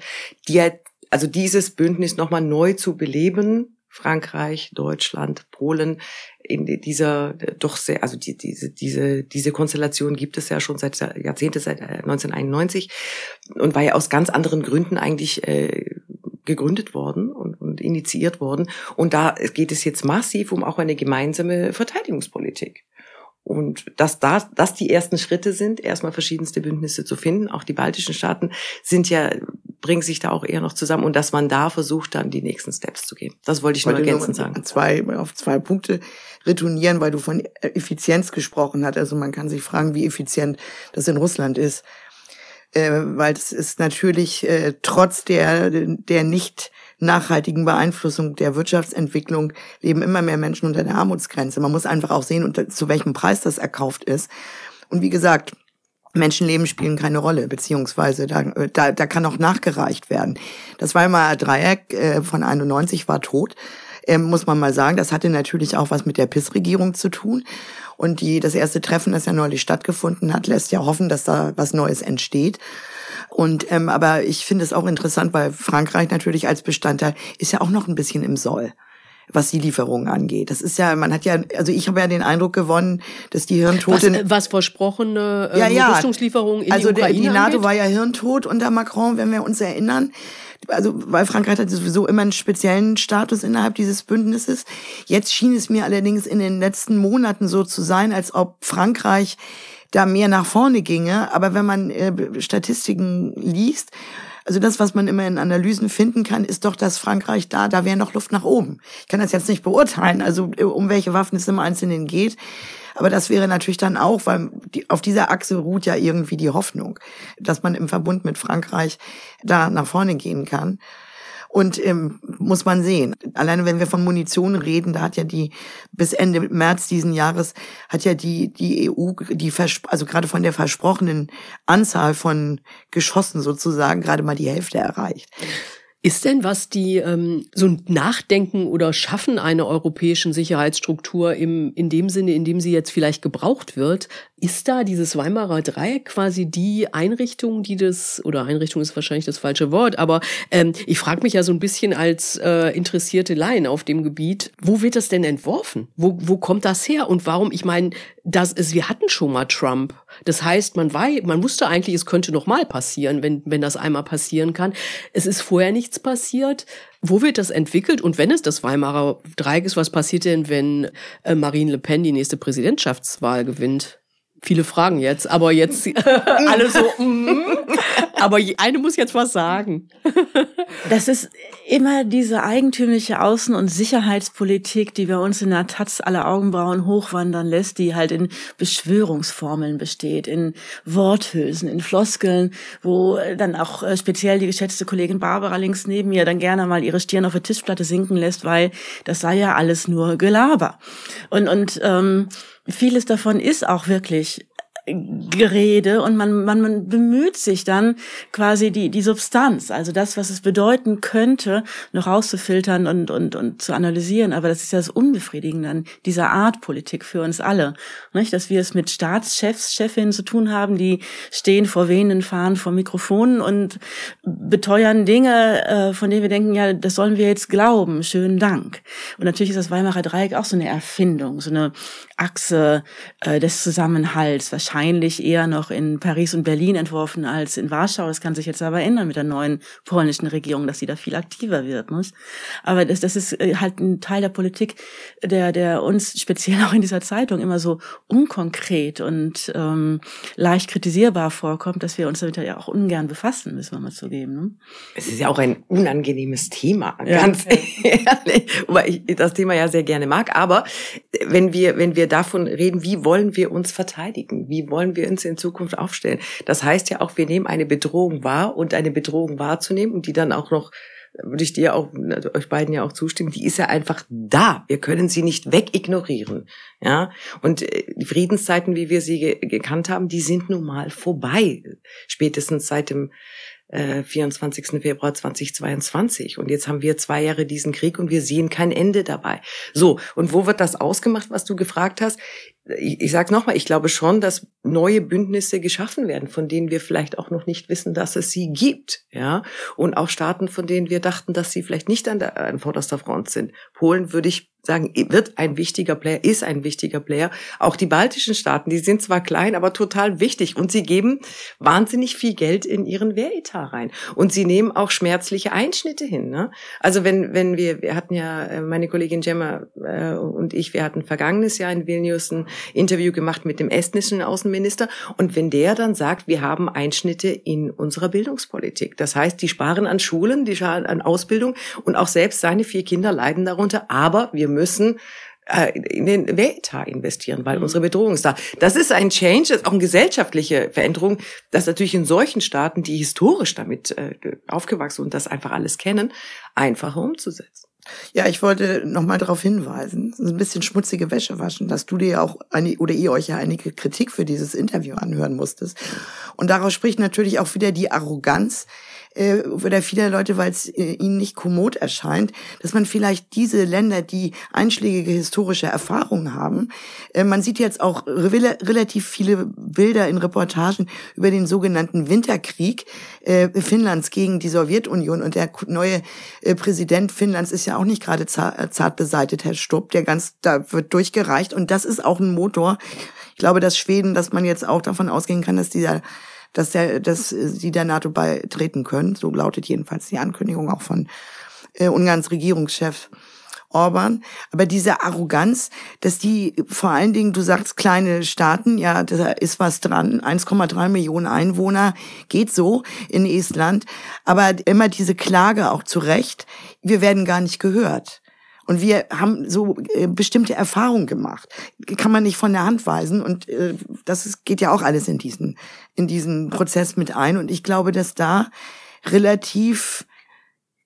die halt, also dieses Bündnis nochmal neu zu beleben, Frankreich, Deutschland, Polen, in dieser doch sehr, also die, diese, diese, diese Konstellation gibt es ja schon seit Jahrzehnte, seit 1991 äh, und war ja aus ganz anderen Gründen eigentlich äh, gegründet worden initiiert worden. Und da geht es jetzt massiv um auch eine gemeinsame Verteidigungspolitik. Und dass da, dass die ersten Schritte sind, erstmal verschiedenste Bündnisse zu finden. Auch die baltischen Staaten sind ja, bringen sich da auch eher noch zusammen und dass man da versucht, dann die nächsten Steps zu gehen. Das wollte ich nur ergänzend sagen. Zwei, auf zwei Punkte retournieren, weil du von Effizienz gesprochen hast. Also man kann sich fragen, wie effizient das in Russland ist. Äh, weil es ist natürlich äh, trotz der, der nicht nachhaltigen Beeinflussung der Wirtschaftsentwicklung leben immer mehr Menschen unter der Armutsgrenze. Man muss einfach auch sehen, unter, zu welchem Preis das erkauft ist. Und wie gesagt, Menschenleben spielen keine Rolle, beziehungsweise da, da, da kann auch nachgereicht werden. Das Weimarer Dreieck äh, von 91 war tot, äh, muss man mal sagen. Das hatte natürlich auch was mit der PIS-Regierung zu tun. Und die, das erste Treffen, das ja neulich stattgefunden hat, lässt ja hoffen, dass da was Neues entsteht. Und ähm, aber ich finde es auch interessant, weil Frankreich natürlich als Bestandteil ist ja auch noch ein bisschen im Soll was die Lieferungen angeht. Das ist ja, man hat ja, also ich habe ja den Eindruck gewonnen, dass die Hirntote... Was, was versprochene äh, ja, ja. Rüstungslieferungen in also die Ukraine die NATO angeht? war ja hirntot unter Macron, wenn wir uns erinnern. Also, weil Frankreich hat sowieso immer einen speziellen Status innerhalb dieses Bündnisses. Jetzt schien es mir allerdings in den letzten Monaten so zu sein, als ob Frankreich da mehr nach vorne ginge. Aber wenn man äh, Statistiken liest, also das, was man immer in Analysen finden kann, ist doch, dass Frankreich da, da wäre noch Luft nach oben. Ich kann das jetzt nicht beurteilen, also äh, um welche Waffen es im Einzelnen geht. Aber das wäre natürlich dann auch, weil die, auf dieser Achse ruht ja irgendwie die Hoffnung, dass man im Verbund mit Frankreich da nach vorne gehen kann. Und ähm, muss man sehen. Alleine wenn wir von Munition reden, da hat ja die bis Ende März diesen Jahres hat ja die die EU die also gerade von der versprochenen Anzahl von Geschossen sozusagen gerade mal die Hälfte erreicht. Ist denn, was die ähm, so ein Nachdenken oder Schaffen einer europäischen Sicherheitsstruktur im, in dem Sinne, in dem sie jetzt vielleicht gebraucht wird, ist da dieses Weimarer Dreieck quasi die Einrichtung, die das, oder Einrichtung ist wahrscheinlich das falsche Wort, aber ähm, ich frage mich ja so ein bisschen als äh, interessierte Laien auf dem Gebiet, wo wird das denn entworfen? Wo, wo kommt das her? Und warum, ich meine, das ist, wir hatten schon mal Trump. Das heißt, man war, man wusste eigentlich, es könnte noch mal passieren, wenn, wenn das einmal passieren kann. Es ist vorher nichts passiert. Wo wird das entwickelt? Und wenn es das Weimarer Dreieck ist, was passiert denn, wenn äh, Marine Le Pen die nächste Präsidentschaftswahl gewinnt? Viele Fragen jetzt, aber jetzt alle so. Mm, aber eine muss jetzt was sagen. Das ist immer diese eigentümliche Außen- und Sicherheitspolitik, die bei uns in der Taz alle Augenbrauen hochwandern lässt, die halt in Beschwörungsformeln besteht, in Worthülsen, in Floskeln, wo dann auch äh, speziell die geschätzte Kollegin Barbara links neben mir dann gerne mal ihre Stirn auf der Tischplatte sinken lässt, weil das sei ja alles nur Gelaber. Und, und ähm, vieles davon ist auch wirklich Gerede und man, man, man bemüht sich dann quasi die, die Substanz, also das, was es bedeuten könnte, noch rauszufiltern und, und, und zu analysieren. Aber das ist ja das Unbefriedigende an dieser Art Politik für uns alle. Nicht? Dass wir es mit Staatschefs, Chefinnen zu tun haben, die stehen vor wehenden Fahnen vor Mikrofonen und beteuern Dinge, äh, von denen wir denken, ja, das sollen wir jetzt glauben. Schönen Dank. Und natürlich ist das Weimarer Dreieck auch so eine Erfindung, so eine Achse äh, des Zusammenhalts, wahrscheinlich eher noch in Paris und Berlin entworfen als in Warschau. Das kann sich jetzt aber ändern mit der neuen polnischen Regierung, dass sie da viel aktiver wird. Nicht? Aber das, das ist äh, halt ein Teil der Politik, der, der uns speziell auch in dieser Zeitung immer so unkonkret und ähm, leicht kritisierbar vorkommt, dass wir uns damit ja auch ungern befassen, müssen wir mal zugeben. Ne? Es ist ja auch ein unangenehmes Thema, ganz ja. ehrlich, wobei ich das Thema ja sehr gerne mag. Aber wenn wir, wenn wir davon reden, wie wollen wir uns verteidigen? Wie wollen wir uns in Zukunft aufstellen? Das heißt ja auch, wir nehmen eine Bedrohung wahr und eine Bedrohung wahrzunehmen und die dann auch noch würde ich dir auch, also euch beiden ja auch zustimmen, die ist ja einfach da. Wir können sie nicht wegignorieren. Ja, und äh, die Friedenszeiten, wie wir sie ge gekannt haben, die sind nun mal vorbei. Spätestens seit dem 24. Äh, Februar 2022. Und jetzt haben wir zwei Jahre diesen Krieg und wir sehen kein Ende dabei. So, und wo wird das ausgemacht, was du gefragt hast? ich, ich sage nochmal, ich glaube schon, dass neue Bündnisse geschaffen werden, von denen wir vielleicht auch noch nicht wissen, dass es sie gibt, ja, und auch Staaten, von denen wir dachten, dass sie vielleicht nicht an der an vorderster Front sind. Polen würde ich sagen, wird ein wichtiger Player, ist ein wichtiger Player. Auch die baltischen Staaten, die sind zwar klein, aber total wichtig und sie geben wahnsinnig viel Geld in ihren Wehretat rein und sie nehmen auch schmerzliche Einschnitte hin. Ne? Also wenn wenn wir wir hatten ja äh, meine Kollegin Gemma äh, und ich, wir hatten vergangenes Jahr in Vilnius ein Interview gemacht mit dem estnischen Außenminister und wenn der dann sagt, wir haben Einschnitte in unserer Bildungspolitik, das heißt, die sparen an Schulen, die sparen an Ausbildung und auch selbst seine vier Kinder leiden darunter, aber wir müssen äh, in den Wehretat investieren, weil mhm. unsere Bedrohung ist da. Das ist ein Change, das ist auch eine gesellschaftliche Veränderung, das natürlich in solchen Staaten, die historisch damit äh, aufgewachsen und das einfach alles kennen, einfacher umzusetzen. Ja, ich wollte noch mal darauf hinweisen, ein bisschen schmutzige Wäsche waschen, dass du dir auch eine, oder ihr euch ja einige Kritik für dieses Interview anhören musstest. Und daraus spricht natürlich auch wieder die Arroganz, äh, oder viele Leute, weil es äh, ihnen nicht kommod erscheint, dass man vielleicht diese Länder, die einschlägige historische Erfahrungen haben, äh, man sieht jetzt auch re relativ viele Bilder in Reportagen über den sogenannten Winterkrieg äh, Finnlands gegen die Sowjetunion und der neue äh, Präsident Finnlands ist ja auch nicht gerade zart, zart beseitet, Herr Stubb, der ganz, da wird durchgereicht und das ist auch ein Motor. Ich glaube, dass Schweden, dass man jetzt auch davon ausgehen kann, dass dieser dass, der, dass sie der NATO beitreten können. So lautet jedenfalls die Ankündigung auch von äh, Ungarns Regierungschef Orban. Aber diese Arroganz, dass die vor allen Dingen, du sagst kleine Staaten, ja, da ist was dran, 1,3 Millionen Einwohner, geht so in Estland. Aber immer diese Klage auch zu Recht, wir werden gar nicht gehört. Und wir haben so äh, bestimmte Erfahrungen gemacht. Kann man nicht von der Hand weisen. Und äh, das geht ja auch alles in diesen, in diesen Prozess mit ein. Und ich glaube, dass da relativ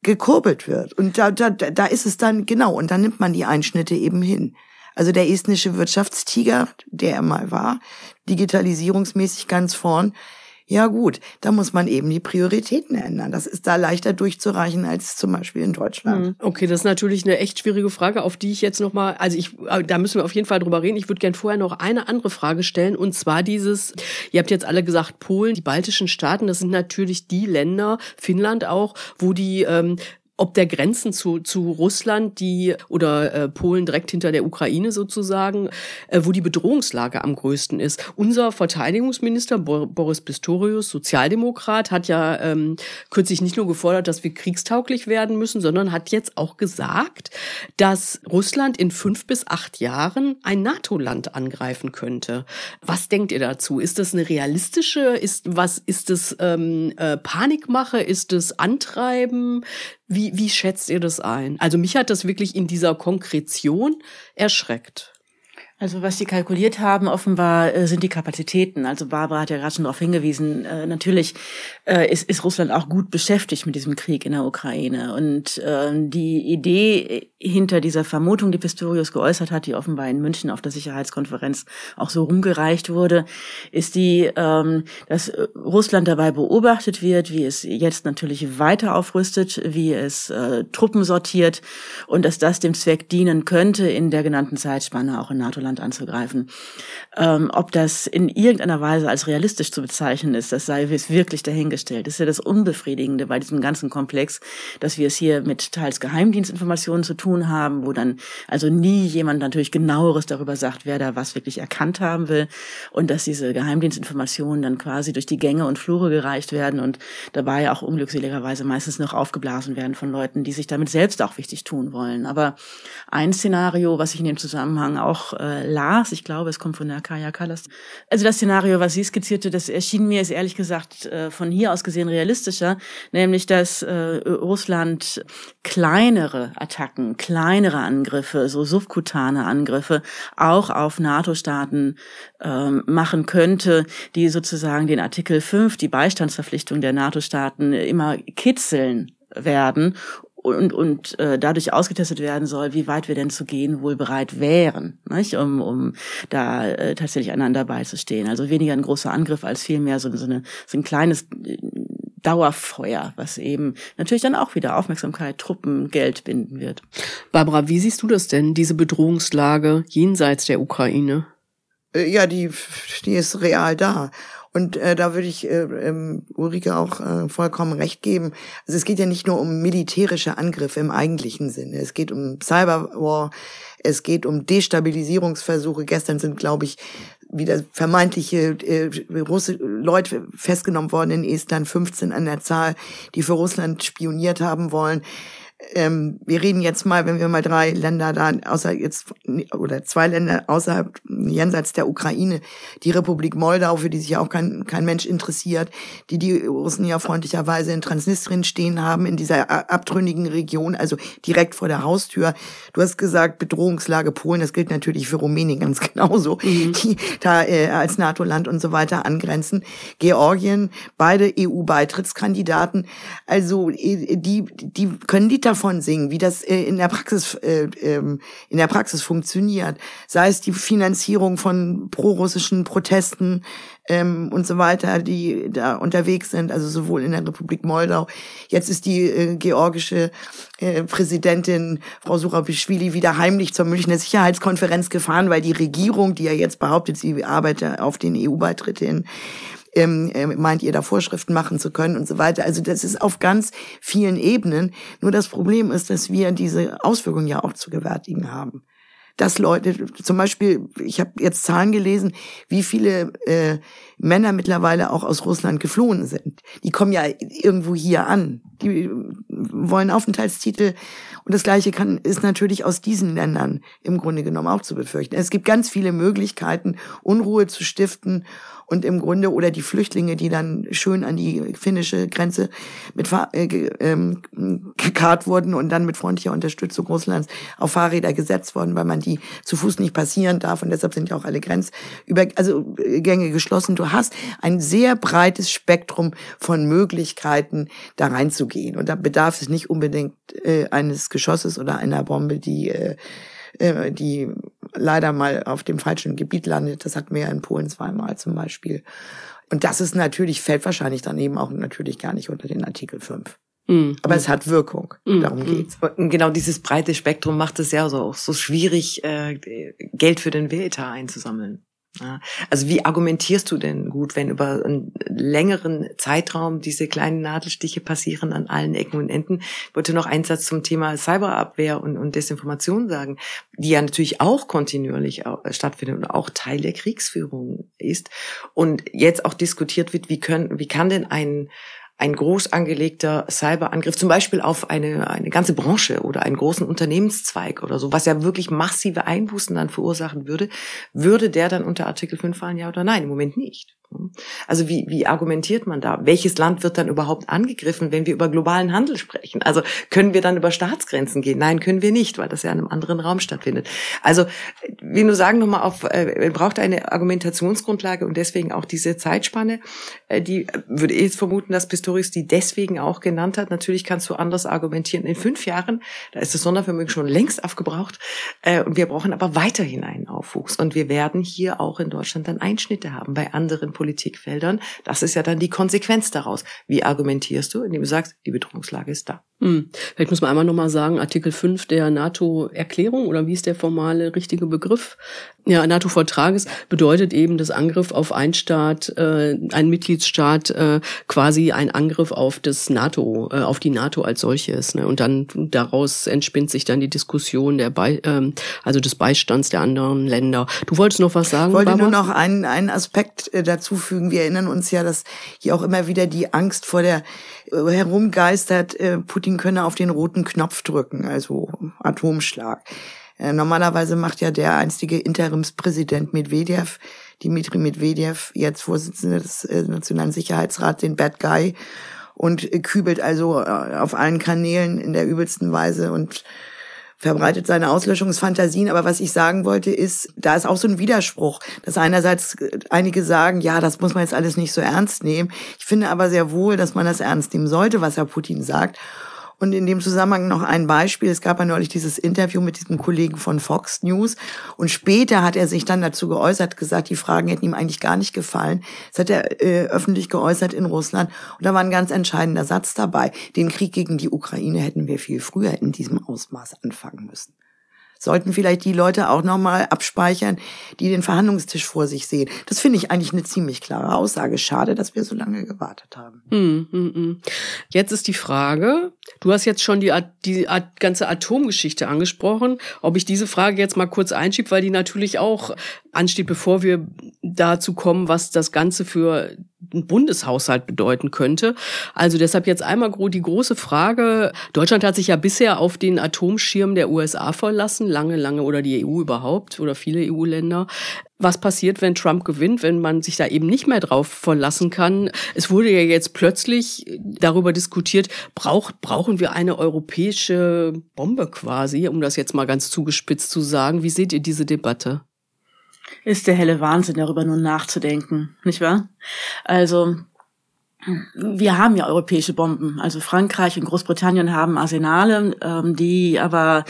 gekurbelt wird. Und da, da, da ist es dann, genau, und dann nimmt man die Einschnitte eben hin. Also der estnische Wirtschaftstiger, der er mal war, digitalisierungsmäßig ganz vorn, ja gut, da muss man eben die Prioritäten ändern. Das ist da leichter durchzureichen als zum Beispiel in Deutschland. Hm, okay, das ist natürlich eine echt schwierige Frage, auf die ich jetzt noch mal, also ich, äh, da müssen wir auf jeden Fall drüber reden. Ich würde gern vorher noch eine andere Frage stellen und zwar dieses, ihr habt jetzt alle gesagt Polen, die baltischen Staaten, das sind natürlich die Länder, Finnland auch, wo die ähm, ob der Grenzen zu, zu Russland, die oder äh, Polen direkt hinter der Ukraine sozusagen, äh, wo die Bedrohungslage am größten ist. Unser Verteidigungsminister Boris Pistorius, Sozialdemokrat, hat ja ähm, kürzlich nicht nur gefordert, dass wir kriegstauglich werden müssen, sondern hat jetzt auch gesagt, dass Russland in fünf bis acht Jahren ein NATO-Land angreifen könnte. Was denkt ihr dazu? Ist das eine realistische? Ist was? Ist es ähm, äh, Panikmache? Ist es Antreiben? Wie, wie schätzt ihr das ein? Also mich hat das wirklich in dieser Konkretion erschreckt. Also was sie kalkuliert haben, offenbar äh, sind die Kapazitäten. Also Barbara hat ja gerade schon darauf hingewiesen, äh, natürlich äh, ist, ist Russland auch gut beschäftigt mit diesem Krieg in der Ukraine. Und äh, die Idee hinter dieser Vermutung, die Pistorius geäußert hat, die offenbar in München auf der Sicherheitskonferenz auch so rumgereicht wurde, ist die, ähm, dass Russland dabei beobachtet wird, wie es jetzt natürlich weiter aufrüstet, wie es Truppen sortiert und dass das dem Zweck dienen könnte, in der genannten Zeitspanne auch in NATO-Land Russland anzugreifen. Ähm, ob das in irgendeiner Weise als realistisch zu bezeichnen ist, das sei wirklich dahingestellt. Das ist ja das Unbefriedigende bei diesem ganzen Komplex, dass wir es hier mit teils Geheimdienstinformationen zu tun haben, wo dann also nie jemand natürlich genaueres darüber sagt, wer da was wirklich erkannt haben will und dass diese Geheimdienstinformationen dann quasi durch die Gänge und Flure gereicht werden und dabei auch unglückseligerweise meistens noch aufgeblasen werden von Leuten, die sich damit selbst auch wichtig tun wollen. Aber ein Szenario, was ich in dem Zusammenhang auch äh, las. Ich glaube, es kommt von der Kaya Kallas. Also das Szenario, was sie skizzierte, das erschien mir, ist ehrlich gesagt äh, von hier aus gesehen realistischer, nämlich dass äh, Russland kleinere Attacken, kleinere Angriffe, so subkutane Angriffe auch auf NATO-Staaten ähm, machen könnte, die sozusagen den Artikel 5, die Beistandsverpflichtung der NATO-Staaten immer kitzeln werden und, und äh, dadurch ausgetestet werden soll, wie weit wir denn zu gehen wohl bereit wären, nicht? Um, um da äh, tatsächlich einander beizustehen. Also weniger ein großer Angriff als vielmehr so, so, eine, so ein kleines äh, Dauerfeuer, was eben natürlich dann auch wieder Aufmerksamkeit, Truppen, Geld binden wird. Barbara, wie siehst du das denn, diese Bedrohungslage jenseits der Ukraine? Äh, ja, die, die ist real da. Und äh, da würde ich äh, ähm, Ulrike auch äh, vollkommen recht geben. Also es geht ja nicht nur um militärische Angriffe im eigentlichen Sinne. Es geht um Cyberwar, es geht um Destabilisierungsversuche. Gestern sind, glaube ich, wieder vermeintliche äh, Russe, Leute festgenommen worden in Estland, 15 an der Zahl, die für Russland spioniert haben wollen ähm, wir reden jetzt mal, wenn wir mal drei Länder da, außer jetzt, oder zwei Länder außerhalb, jenseits der Ukraine, die Republik Moldau, für die sich ja auch kein, kein Mensch interessiert, die die Russen ja freundlicherweise in Transnistrien stehen haben, in dieser abtrünnigen Region, also direkt vor der Haustür. Du hast gesagt, Bedrohungslage Polen, das gilt natürlich für Rumänien ganz genauso, mhm. die da äh, als NATO-Land und so weiter angrenzen. Georgien, beide EU-Beitrittskandidaten, also äh, die, die können die davon singen, wie das äh, in der Praxis äh, ähm, in der Praxis funktioniert. Sei es die Finanzierung von prorussischen Protesten ähm, und so weiter, die da unterwegs sind, also sowohl in der Republik Moldau. Jetzt ist die äh, georgische äh, Präsidentin Frau Surabischwili wieder heimlich zur Münchner Sicherheitskonferenz gefahren, weil die Regierung, die ja jetzt behauptet, sie arbeite auf den EU-Beitritt hin, ähm, äh, meint ihr da Vorschriften machen zu können und so weiter. Also das ist auf ganz vielen Ebenen. Nur das Problem ist, dass wir diese Auswirkungen ja auch zu gewärtigen haben dass Leute, zum Beispiel, ich habe jetzt Zahlen gelesen, wie viele äh, Männer mittlerweile auch aus Russland geflohen sind. Die kommen ja irgendwo hier an. Die wollen Aufenthaltstitel. Und das Gleiche kann, ist natürlich aus diesen Ländern im Grunde genommen auch zu befürchten. Es gibt ganz viele Möglichkeiten, Unruhe zu stiften und im Grunde oder die Flüchtlinge, die dann schön an die finnische Grenze mit äh, ähm, gekarrt wurden und dann mit freundlicher Unterstützung Russlands auf Fahrräder gesetzt worden, weil man die zu Fuß nicht passieren darf und deshalb sind ja auch alle Grenzüber also äh, geschlossen. Du hast ein sehr breites Spektrum von Möglichkeiten, da reinzugehen und da bedarf es nicht unbedingt äh, eines Geschosses oder einer Bombe, die äh, äh, die leider mal auf dem falschen Gebiet landet. Das hatten wir ja in Polen zweimal zum Beispiel. Und das ist natürlich, fällt wahrscheinlich dann eben auch natürlich gar nicht unter den Artikel 5. Mhm. Aber es hat Wirkung. Mhm. Darum mm. geht's. Und genau dieses breite Spektrum macht es ja so, auch so schwierig, äh, Geld für den Wehretat einzusammeln. Also wie argumentierst du denn gut, wenn über einen längeren Zeitraum diese kleinen Nadelstiche passieren an allen Ecken und Enden? Ich wollte noch einen Satz zum Thema Cyberabwehr und, und Desinformation sagen, die ja natürlich auch kontinuierlich stattfindet und auch Teil der Kriegsführung ist. Und jetzt auch diskutiert wird, wie, können, wie kann denn ein ein groß angelegter Cyberangriff, zum Beispiel auf eine, eine ganze Branche oder einen großen Unternehmenszweig oder so, was ja wirklich massive Einbußen dann verursachen würde, würde der dann unter Artikel 5 fallen, ja oder nein? Im Moment nicht. Also wie, wie argumentiert man da? Welches Land wird dann überhaupt angegriffen, wenn wir über globalen Handel sprechen? Also können wir dann über Staatsgrenzen gehen? Nein, können wir nicht, weil das ja in einem anderen Raum stattfindet. Also, wie nur sagen nochmal auf, äh, braucht eine Argumentationsgrundlage und deswegen auch diese Zeitspanne. Äh, die würde ich jetzt vermuten, dass Pistorius die deswegen auch genannt hat. Natürlich kannst du anders argumentieren. In fünf Jahren, da ist das Sondervermögen schon längst aufgebraucht. Äh, und wir brauchen aber weiterhin einen Aufwuchs. Und wir werden hier auch in Deutschland dann Einschnitte haben bei anderen Politikfeldern. Das ist ja dann die Konsequenz daraus. Wie argumentierst du, indem du sagst, die Bedrohungslage ist da? Hm. Vielleicht muss man einmal nochmal sagen, Artikel 5 der NATO-Erklärung oder wie ist der formale richtige Begriff? Ja, NATO-Vertrages bedeutet eben, dass Angriff auf einen Staat, äh, ein Mitgliedsstaat äh, quasi ein Angriff auf das NATO, äh, auf die NATO als solches. Ne? Und dann daraus entspinnt sich dann die Diskussion der Be ähm, also des Beistands der anderen Länder. Du wolltest noch was sagen? Ich wollte Barbara? nur noch einen, einen Aspekt äh, dazu fügen. Wir erinnern uns ja, dass hier auch immer wieder die Angst vor der herumgeistert, äh, Putin könne auf den roten Knopf drücken, also Atomschlag. Äh, normalerweise macht ja der einstige Interimspräsident Medvedev, Dimitri Medvedev, jetzt Vorsitzender des äh, Nationalen Sicherheitsrats, den Bad Guy und kübelt also auf allen Kanälen in der übelsten Weise und verbreitet seine Auslöschungsfantasien. Aber was ich sagen wollte, ist, da ist auch so ein Widerspruch, dass einerseits einige sagen, ja, das muss man jetzt alles nicht so ernst nehmen. Ich finde aber sehr wohl, dass man das ernst nehmen sollte, was Herr Putin sagt. Und in dem Zusammenhang noch ein Beispiel. Es gab ja neulich dieses Interview mit diesem Kollegen von Fox News. Und später hat er sich dann dazu geäußert, gesagt, die Fragen hätten ihm eigentlich gar nicht gefallen. Das hat er äh, öffentlich geäußert in Russland. Und da war ein ganz entscheidender Satz dabei. Den Krieg gegen die Ukraine hätten wir viel früher in diesem Ausmaß anfangen müssen. Sollten vielleicht die Leute auch nochmal abspeichern, die den Verhandlungstisch vor sich sehen. Das finde ich eigentlich eine ziemlich klare Aussage. Schade, dass wir so lange gewartet haben. Hm, hm, hm. Jetzt ist die Frage, du hast jetzt schon die, die ganze Atomgeschichte angesprochen, ob ich diese Frage jetzt mal kurz einschiebe, weil die natürlich auch ansteht, bevor wir dazu kommen, was das Ganze für Bundeshaushalt bedeuten könnte. Also deshalb jetzt einmal die große Frage. Deutschland hat sich ja bisher auf den Atomschirm der USA verlassen, lange, lange oder die EU überhaupt oder viele EU-Länder. Was passiert, wenn Trump gewinnt, wenn man sich da eben nicht mehr drauf verlassen kann? Es wurde ja jetzt plötzlich darüber diskutiert, braucht, brauchen wir eine europäische Bombe quasi, um das jetzt mal ganz zugespitzt zu sagen. Wie seht ihr diese Debatte? Ist der helle Wahnsinn, darüber nur nachzudenken, nicht wahr? Also, wir haben ja europäische Bomben. Also Frankreich und Großbritannien haben Arsenale, ähm, die aber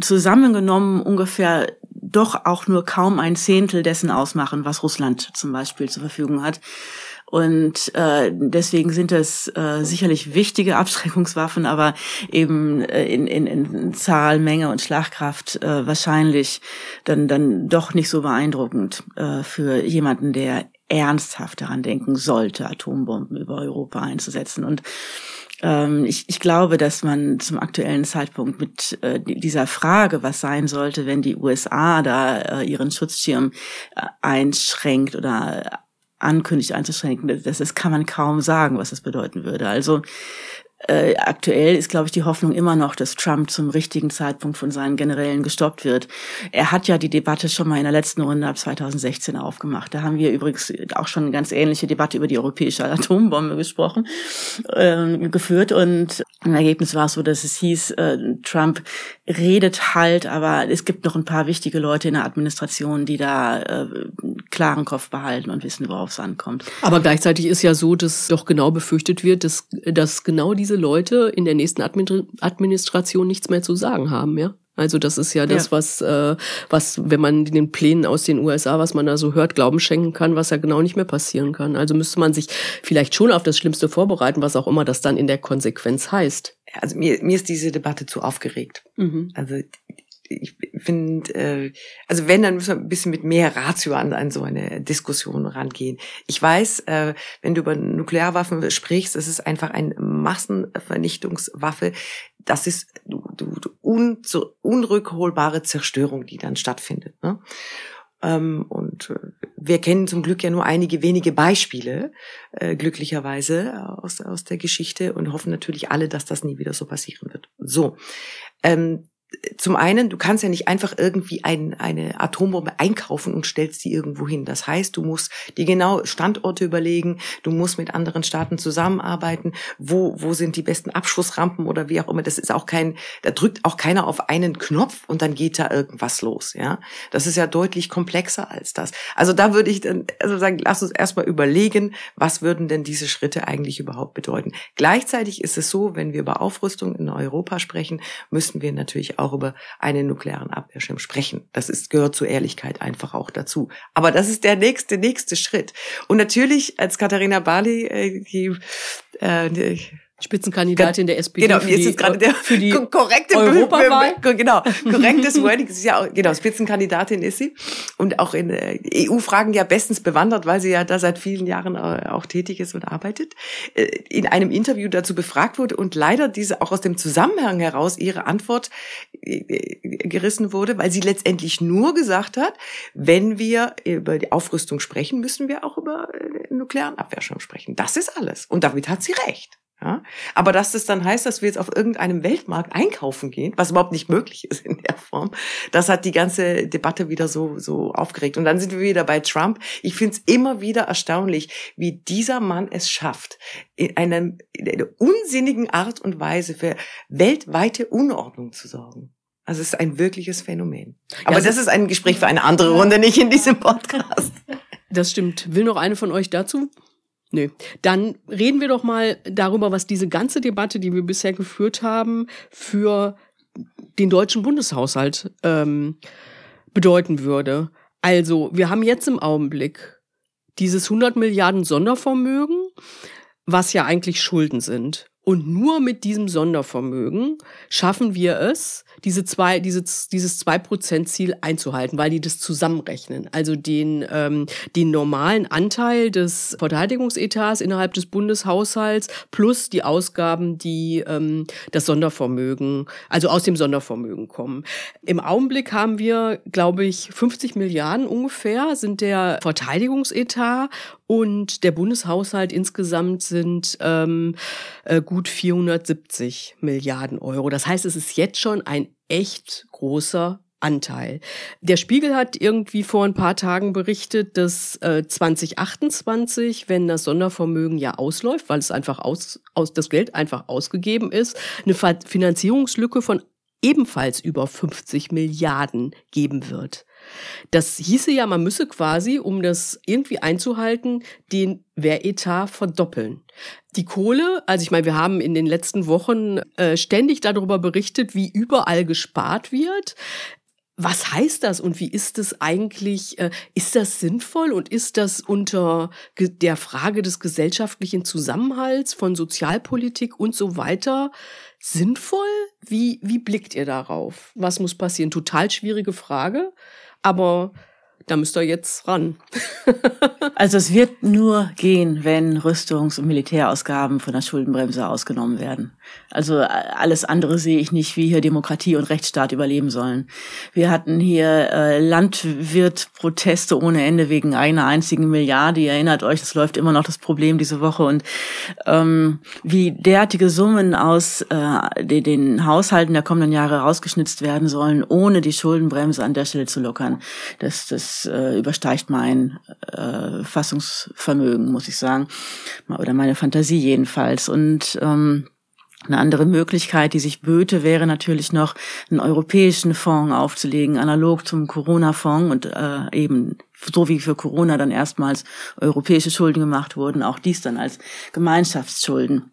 zusammengenommen ungefähr doch auch nur kaum ein Zehntel dessen ausmachen, was Russland zum Beispiel zur Verfügung hat. Und äh, deswegen sind es äh, sicherlich wichtige Abschreckungswaffen, aber eben äh, in, in, in Zahl, Menge und Schlagkraft äh, wahrscheinlich dann, dann doch nicht so beeindruckend äh, für jemanden, der ernsthaft daran denken sollte, Atombomben über Europa einzusetzen. Und ähm, ich, ich glaube, dass man zum aktuellen Zeitpunkt mit äh, dieser Frage, was sein sollte, wenn die USA da äh, ihren Schutzschirm äh, einschränkt oder ankündigt einzuschränken. Das, das kann man kaum sagen, was das bedeuten würde. Also äh, aktuell ist, glaube ich, die Hoffnung immer noch, dass Trump zum richtigen Zeitpunkt von seinen Generälen gestoppt wird. Er hat ja die Debatte schon mal in der letzten Runde ab 2016 aufgemacht. Da haben wir übrigens auch schon eine ganz ähnliche Debatte über die europäische Atombombe gesprochen, äh, geführt. Und im Ergebnis war es so, dass es hieß, äh, Trump redet halt, aber es gibt noch ein paar wichtige Leute in der Administration, die da äh, klaren Kopf behalten und wissen, worauf es ankommt. Aber gleichzeitig ist ja so, dass doch genau befürchtet wird, dass, dass genau diese Leute in der nächsten Administration nichts mehr zu sagen haben, ja? Also das ist ja das, ja. was, äh, was, wenn man den Plänen aus den USA, was man da so hört, Glauben schenken kann, was ja genau nicht mehr passieren kann. Also müsste man sich vielleicht schon auf das Schlimmste vorbereiten, was auch immer das dann in der Konsequenz heißt. Also mir, mir ist diese Debatte zu aufgeregt. Mhm. Also ich finde, äh, also wenn, dann müssen wir ein bisschen mit mehr Ratio an, an so eine Diskussion rangehen. Ich weiß, äh, wenn du über Nuklearwaffen sprichst, das ist einfach eine Massenvernichtungswaffe. Das ist un, unrückholbare Zerstörung, die dann stattfindet. Ne? Ähm, und äh, wir kennen zum Glück ja nur einige wenige Beispiele, äh, glücklicherweise aus, aus der Geschichte und hoffen natürlich alle, dass das nie wieder so passieren wird. So. Zum einen, du kannst ja nicht einfach irgendwie ein, eine Atombombe einkaufen und stellst die irgendwo hin. Das heißt, du musst die genau Standorte überlegen, du musst mit anderen Staaten zusammenarbeiten, wo, wo sind die besten Abschussrampen oder wie auch immer. Das ist auch kein, da drückt auch keiner auf einen Knopf und dann geht da irgendwas los, ja. Das ist ja deutlich komplexer als das. Also da würde ich dann, also sagen, lass uns erstmal überlegen, was würden denn diese Schritte eigentlich überhaupt bedeuten. Gleichzeitig ist es so, wenn wir über Aufrüstung in Europa sprechen, müssen wir natürlich auch über einen nuklearen Abwehrschirm sprechen. Das ist, gehört zur Ehrlichkeit einfach auch dazu. Aber das ist der nächste, nächste Schritt. Und natürlich, als Katharina Barley, äh, die, äh, Spitzenkandidatin der SPD genau, für, die, gerade der für die korrekte Europawahl. Genau, korrektes Wording. Ist ja auch, genau, Spitzenkandidatin ist sie. Und auch in äh, EU-Fragen ja bestens bewandert, weil sie ja da seit vielen Jahren äh, auch tätig ist und arbeitet. Äh, in einem Interview dazu befragt wurde und leider diese auch aus dem Zusammenhang heraus ihre Antwort gerissen wurde, weil sie letztendlich nur gesagt hat, wenn wir über die Aufrüstung sprechen, müssen wir auch über nuklearen Abwehrschirm sprechen. Das ist alles. Und damit hat sie recht. Ja? Aber dass das dann heißt, dass wir jetzt auf irgendeinem Weltmarkt einkaufen gehen, was überhaupt nicht möglich ist in der Form, das hat die ganze Debatte wieder so, so aufgeregt. Und dann sind wir wieder bei Trump. Ich finde es immer wieder erstaunlich, wie dieser Mann es schafft, in, einem, in einer unsinnigen Art und Weise für weltweite Unordnung zu sorgen. Also es ist ein wirkliches Phänomen. Aber ja, das ist ein Gespräch für eine andere Runde, nicht in diesem Podcast. Das stimmt. Will noch eine von euch dazu? Nö. Dann reden wir doch mal darüber, was diese ganze Debatte, die wir bisher geführt haben, für den deutschen Bundeshaushalt ähm, bedeuten würde. Also, wir haben jetzt im Augenblick dieses 100 Milliarden Sondervermögen, was ja eigentlich Schulden sind. Und nur mit diesem Sondervermögen schaffen wir es, diese zwei, diese, dieses zwei Prozent Ziel einzuhalten, weil die das zusammenrechnen. Also den, ähm, den normalen Anteil des Verteidigungsetats innerhalb des Bundeshaushalts plus die Ausgaben, die ähm, das Sondervermögen, also aus dem Sondervermögen kommen. Im Augenblick haben wir, glaube ich, 50 Milliarden ungefähr sind der Verteidigungsetat und der Bundeshaushalt insgesamt sind ähm, äh, gut 470 Milliarden Euro. Das heißt, es ist jetzt schon ein echt großer Anteil. Der Spiegel hat irgendwie vor ein paar Tagen berichtet, dass äh, 2028, wenn das Sondervermögen ja ausläuft, weil es einfach aus, aus das Geld einfach ausgegeben ist, eine Finanzierungslücke von ebenfalls über 50 Milliarden geben wird. Das hieße ja, man müsse quasi, um das irgendwie einzuhalten, den Wehretat verdoppeln. Die Kohle, also ich meine, wir haben in den letzten Wochen äh, ständig darüber berichtet, wie überall gespart wird. Was heißt das und wie ist es eigentlich? Äh, ist das sinnvoll und ist das unter der Frage des gesellschaftlichen Zusammenhalts von Sozialpolitik und so weiter sinnvoll? Wie, wie blickt ihr darauf? Was muss passieren? Total schwierige Frage. Aber da müsst ihr jetzt ran. also es wird nur gehen, wenn Rüstungs- und Militärausgaben von der Schuldenbremse ausgenommen werden. Also äh, alles andere sehe ich nicht, wie hier Demokratie und Rechtsstaat überleben sollen. Wir hatten hier äh, Landwirtproteste ohne Ende wegen einer einzigen Milliarde. Ihr erinnert euch, das läuft immer noch das Problem diese Woche. Und ähm, wie derartige Summen aus äh, den, den Haushalten der kommenden Jahre rausgeschnitzt werden sollen, ohne die Schuldenbremse an der Stelle zu lockern, das, das äh, übersteigt mein äh, Fassungsvermögen, muss ich sagen, oder meine Fantasie jedenfalls. Und ähm, eine andere Möglichkeit, die sich böte, wäre natürlich noch einen europäischen Fonds aufzulegen, analog zum Corona-Fonds und äh, eben so wie für Corona dann erstmals europäische Schulden gemacht wurden, auch dies dann als Gemeinschaftsschulden.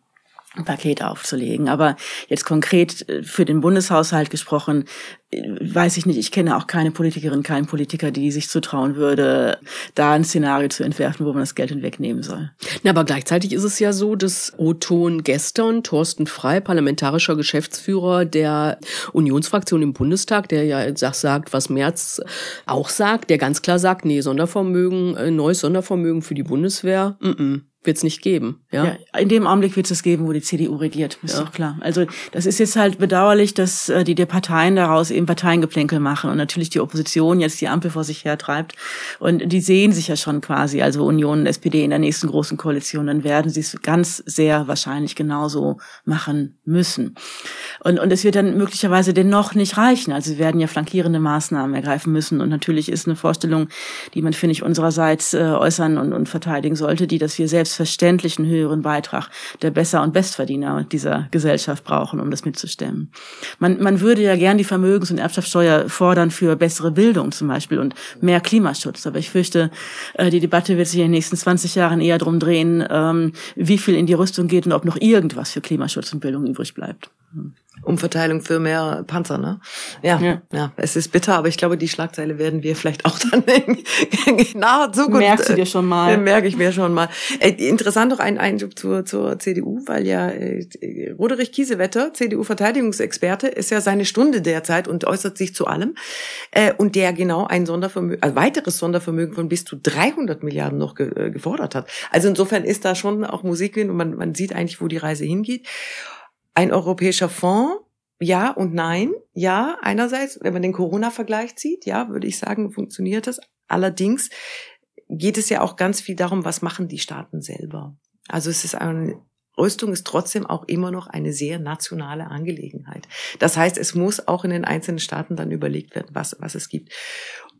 Paket aufzulegen. Aber jetzt konkret äh, für den Bundeshaushalt gesprochen, äh, weiß ich nicht, ich kenne auch keine Politikerin, keinen Politiker, die sich zutrauen würde, da ein Szenario zu entwerfen, wo man das Geld hinwegnehmen soll. Na, aber gleichzeitig ist es ja so, dass Oton gestern, Thorsten Frei, parlamentarischer Geschäftsführer der Unionsfraktion im Bundestag, der ja sagt, was Merz auch sagt, der ganz klar sagt, nee, Sondervermögen, äh, neues Sondervermögen für die Bundeswehr, mm -mm wird es nicht geben. Ja? ja, in dem Augenblick wird es geben, wo die CDU regiert, ist ja. doch klar. Also das ist jetzt halt bedauerlich, dass äh, die, die Parteien daraus eben Parteiengeplänkel machen und natürlich die Opposition jetzt die Ampel vor sich her treibt. Und die sehen sich ja schon quasi, also Union und SPD in der nächsten großen Koalition, dann werden sie es ganz sehr wahrscheinlich genauso machen müssen. Und, und es wird dann möglicherweise dennoch nicht reichen. Also sie werden ja flankierende Maßnahmen ergreifen müssen. Und natürlich ist eine Vorstellung, die man, finde ich, unsererseits äh, äußern und, und verteidigen sollte, die, dass wir selbst selbstverständlich einen höheren Beitrag der Besser- und Bestverdiener dieser Gesellschaft brauchen, um das mitzustemmen. Man, man würde ja gern die Vermögens- und Erbschaftssteuer fordern für bessere Bildung zum Beispiel und mehr Klimaschutz. Aber ich fürchte, äh, die Debatte wird sich in den nächsten 20 Jahren eher darum drehen, ähm, wie viel in die Rüstung geht und ob noch irgendwas für Klimaschutz und Bildung übrig bleibt. Umverteilung für mehr Panzer, ne? Ja, ja, ja, es ist bitter, aber ich glaube, die Schlagzeile werden wir vielleicht auch dann in, naher Zukunft. Merkst du dir schon mal? Äh, merke ich mir schon mal. Äh, interessant doch ein Einschub zur, zur CDU, weil ja äh, Roderich Kiesewetter, CDU-Verteidigungsexperte, ist ja seine Stunde derzeit und äußert sich zu allem. Äh, und der genau ein Sondervermögen, ein weiteres Sondervermögen von bis zu 300 Milliarden noch ge, äh, gefordert hat. Also insofern ist da schon auch Musik und man, man sieht eigentlich, wo die Reise hingeht. Ein europäischer Fonds, ja und nein. Ja, einerseits, wenn man den Corona-Vergleich zieht, ja, würde ich sagen, funktioniert das. Allerdings geht es ja auch ganz viel darum, was machen die Staaten selber. Also es ist ein, Rüstung ist trotzdem auch immer noch eine sehr nationale Angelegenheit. Das heißt, es muss auch in den einzelnen Staaten dann überlegt werden, was, was es gibt.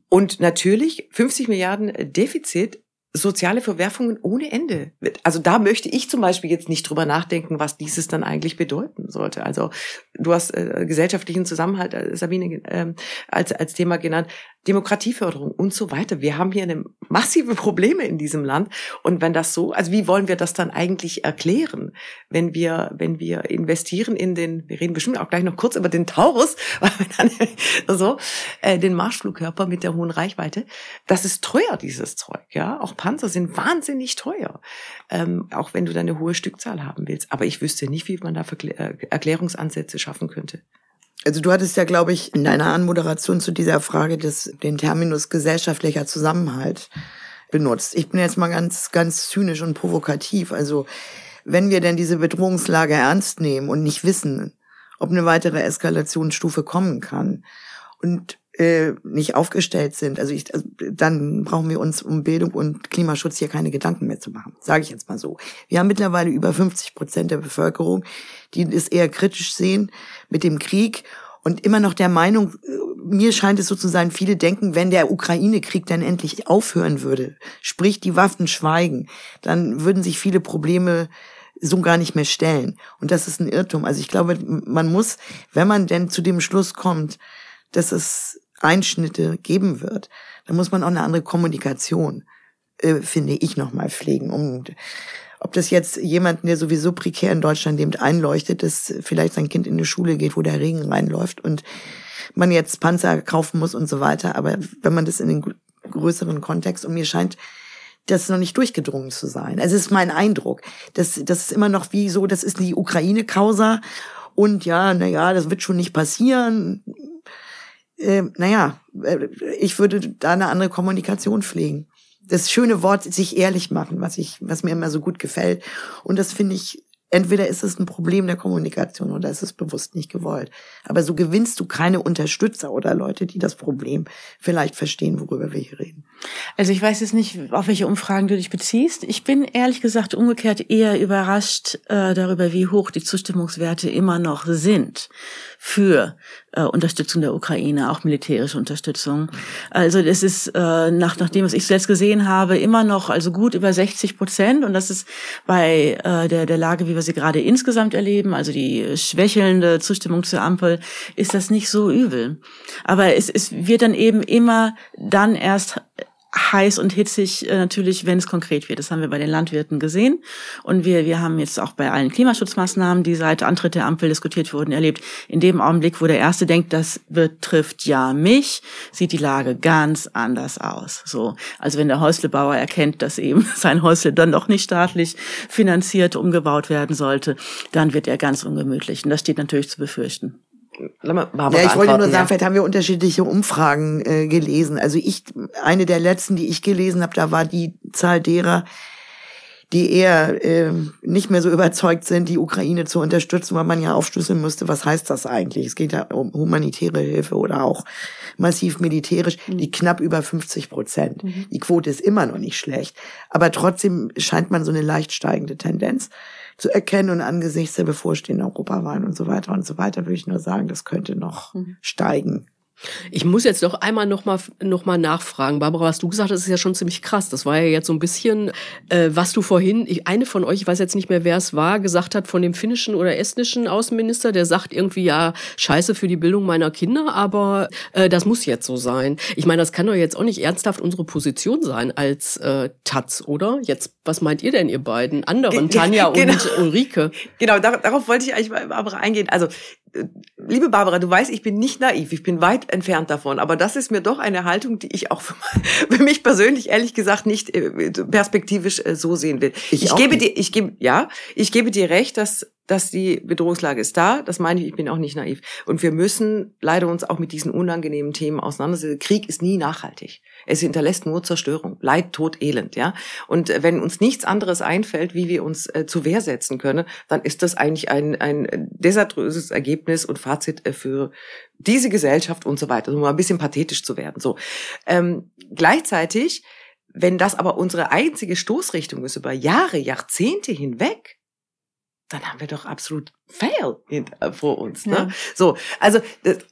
Und natürlich 50 Milliarden Defizit soziale Verwerfungen ohne Ende. Also da möchte ich zum Beispiel jetzt nicht drüber nachdenken, was dieses dann eigentlich bedeuten sollte. Also du hast äh, gesellschaftlichen Zusammenhalt, äh, Sabine, äh, als, als Thema genannt. Demokratieförderung und so weiter. Wir haben hier eine massive Probleme in diesem Land. Und wenn das so, also wie wollen wir das dann eigentlich erklären, wenn wir, wenn wir investieren in den, wir reden bestimmt auch gleich noch kurz über den Taurus, so, äh, den Marschflugkörper mit der hohen Reichweite. Das ist teuer, dieses Zeug, ja. Auch Panzer sind wahnsinnig teuer. Ähm, auch wenn du da eine hohe Stückzahl haben willst. Aber ich wüsste nicht, wie man da äh, Erklärungsansätze schaffen könnte. Also du hattest ja, glaube ich, in deiner Anmoderation zu dieser Frage des, den Terminus gesellschaftlicher Zusammenhalt benutzt. Ich bin jetzt mal ganz, ganz zynisch und provokativ. Also wenn wir denn diese Bedrohungslage ernst nehmen und nicht wissen, ob eine weitere Eskalationsstufe kommen kann und äh, nicht aufgestellt sind, also, ich, also dann brauchen wir uns um Bildung und Klimaschutz hier keine Gedanken mehr zu machen, sage ich jetzt mal so. Wir haben mittlerweile über 50 Prozent der Bevölkerung, die es eher kritisch sehen mit dem Krieg und immer noch der Meinung, äh, mir scheint es so zu sein, viele denken, wenn der Ukraine-Krieg dann endlich aufhören würde, sprich die Waffen schweigen, dann würden sich viele Probleme so gar nicht mehr stellen. Und das ist ein Irrtum. Also ich glaube, man muss, wenn man denn zu dem Schluss kommt, dass es Einschnitte geben wird, dann muss man auch eine andere Kommunikation, äh, finde ich, nochmal pflegen. Um, ob das jetzt jemanden, der sowieso prekär in Deutschland lebt, einleuchtet, dass vielleicht sein Kind in eine Schule geht, wo der Regen reinläuft und man jetzt Panzer kaufen muss und so weiter. Aber wenn man das in den größeren Kontext, und mir scheint, das noch nicht durchgedrungen zu sein. Also es ist mein Eindruck. Das, das ist immer noch wie so, das ist die Ukraine-Causa und ja, na ja, das wird schon nicht passieren äh, naja, ich würde da eine andere Kommunikation pflegen. Das schöne Wort, sich ehrlich machen, was ich, was mir immer so gut gefällt. Und das finde ich entweder ist es ein Problem der Kommunikation oder ist es bewusst nicht gewollt. Aber so gewinnst du keine Unterstützer oder Leute, die das Problem vielleicht verstehen, worüber wir hier reden. Also ich weiß jetzt nicht, auf welche Umfragen du dich beziehst. Ich bin ehrlich gesagt umgekehrt eher überrascht äh, darüber, wie hoch die Zustimmungswerte immer noch sind für äh, Unterstützung der Ukraine, auch militärische Unterstützung. Also das ist äh, nach, nach dem, was ich selbst gesehen habe, immer noch also gut über 60 Prozent und das ist bei äh, der, der Lage, wie wir sie gerade insgesamt erleben, also die schwächelnde Zustimmung zur Ampel, ist das nicht so übel. Aber es, es wird dann eben immer dann erst heiß und hitzig äh, natürlich, wenn es konkret wird. Das haben wir bei den Landwirten gesehen. Und wir, wir haben jetzt auch bei allen Klimaschutzmaßnahmen, die seit Antritt der Ampel diskutiert wurden, erlebt. In dem Augenblick, wo der Erste denkt, das betrifft ja mich, sieht die Lage ganz anders aus. So, also wenn der Häuslebauer erkennt, dass eben sein Häusle dann doch nicht staatlich finanziert umgebaut werden sollte, dann wird er ganz ungemütlich. Und das steht natürlich zu befürchten. Barbara ja, ich wollte nur sagen, ja. vielleicht haben wir unterschiedliche Umfragen äh, gelesen. Also ich, eine der letzten, die ich gelesen habe, da war die Zahl derer, die eher äh, nicht mehr so überzeugt sind, die Ukraine zu unterstützen, weil man ja aufschlüsseln müsste, was heißt das eigentlich? Es geht ja um humanitäre Hilfe oder auch massiv militärisch, mhm. die knapp über 50 Prozent. Mhm. Die Quote ist immer noch nicht schlecht, aber trotzdem scheint man so eine leicht steigende Tendenz zu erkennen und angesichts der bevorstehenden Europawahlen und so weiter und so weiter würde ich nur sagen, das könnte noch mhm. steigen. Ich muss jetzt doch einmal noch mal, noch mal nachfragen. Barbara, was du gesagt hast, ist ja schon ziemlich krass. Das war ja jetzt so ein bisschen, äh, was du vorhin, ich, eine von euch, ich weiß jetzt nicht mehr, wer es war, gesagt hat von dem finnischen oder estnischen Außenminister, der sagt irgendwie, ja, scheiße für die Bildung meiner Kinder, aber äh, das muss jetzt so sein. Ich meine, das kann doch jetzt auch nicht ernsthaft unsere Position sein als äh, Taz, oder? Jetzt, was meint ihr denn, ihr beiden anderen, Tanja genau. und Ulrike? Genau, darauf wollte ich eigentlich mal Barbara eingehen. Also liebe Barbara, du weißt, ich bin nicht naiv, ich bin weit entfernt davon, aber das ist mir doch eine Haltung, die ich auch für, mich persönlich ehrlich gesagt nicht äh, perspektivisch äh, so sehen will. Ich, ich gebe nicht. dir, ich gebe, ja, ich gebe dir recht, dass dass die Bedrohungslage ist da. Das meine ich, ich bin auch nicht naiv. Und wir müssen leider uns auch mit diesen unangenehmen Themen auseinandersetzen. Krieg ist nie nachhaltig. Es hinterlässt nur Zerstörung, Leid, Tod, Elend, ja. Und äh, wenn uns nichts anderes einfällt, wie wir uns äh, zu Wehr setzen können, dann ist das eigentlich ein, ein desaströses Ergebnis und Fazit äh, für diese Gesellschaft und so weiter, um mal ein bisschen pathetisch zu werden. So. Ähm, gleichzeitig, wenn das aber unsere einzige Stoßrichtung ist über Jahre, Jahrzehnte hinweg, dann haben wir doch absolut fail vor uns. Ne? Ja. So, also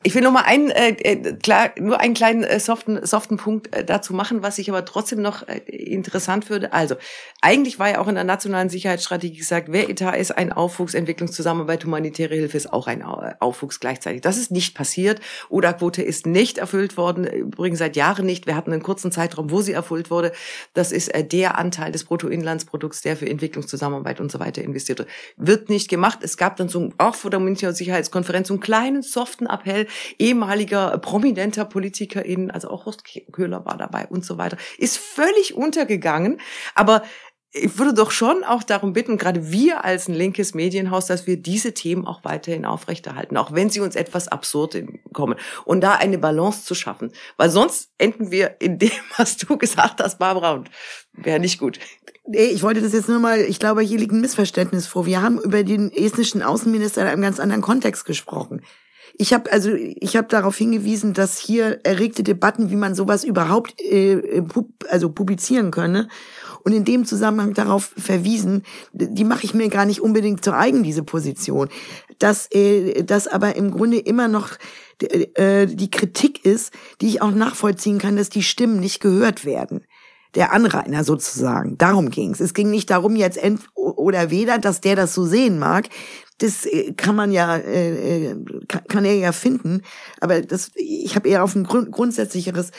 ich will noch mal einen äh, äh, klar nur einen kleinen äh, soften soften Punkt äh, dazu machen, was ich aber trotzdem noch äh, interessant würde. Also eigentlich war ja auch in der nationalen Sicherheitsstrategie gesagt, wer Etat ist, ein Aufwuchs, Entwicklungszusammenarbeit, humanitäre Hilfe ist auch ein Aufwuchs gleichzeitig. Das ist nicht passiert. Oder-Quote ist nicht erfüllt worden, übrigens seit Jahren nicht. Wir hatten einen kurzen Zeitraum, wo sie erfüllt wurde. Das ist äh, der Anteil des Bruttoinlandsprodukts, der für Entwicklungszusammenarbeit und so weiter investiert wird. Wird nicht gemacht. Es gab dann so auch vor der Münchner Sicherheitskonferenz so einen kleinen soften Appell ehemaliger prominenter PolitikerInnen, also auch Horst Köhler war dabei und so weiter, ist völlig untergegangen. Aber ich würde doch schon auch darum bitten, gerade wir als ein linkes Medienhaus, dass wir diese Themen auch weiterhin aufrechterhalten, auch wenn sie uns etwas absurd kommen. Und da eine Balance zu schaffen. Weil sonst enden wir in dem, was du gesagt hast, Barbara, und wäre nicht gut. Nee, ich wollte das jetzt nur mal, ich glaube, hier liegt ein Missverständnis vor. Wir haben über den estnischen Außenminister in einem ganz anderen Kontext gesprochen. Ich habe also ich habe darauf hingewiesen, dass hier erregte Debatten, wie man sowas überhaupt äh, pub, also publizieren könne und in dem Zusammenhang darauf verwiesen, die mache ich mir gar nicht unbedingt zu eigen diese Position, dass äh, das aber im Grunde immer noch äh, die Kritik ist, die ich auch nachvollziehen kann, dass die Stimmen nicht gehört werden der Anrainer sozusagen. Darum ging's. Es ging nicht darum jetzt ent oder weder, dass der das so sehen mag. Das äh, kann man ja, äh, äh kann er ja finden. Aber das, ich habe eher auf ein grund grundsätzlicheres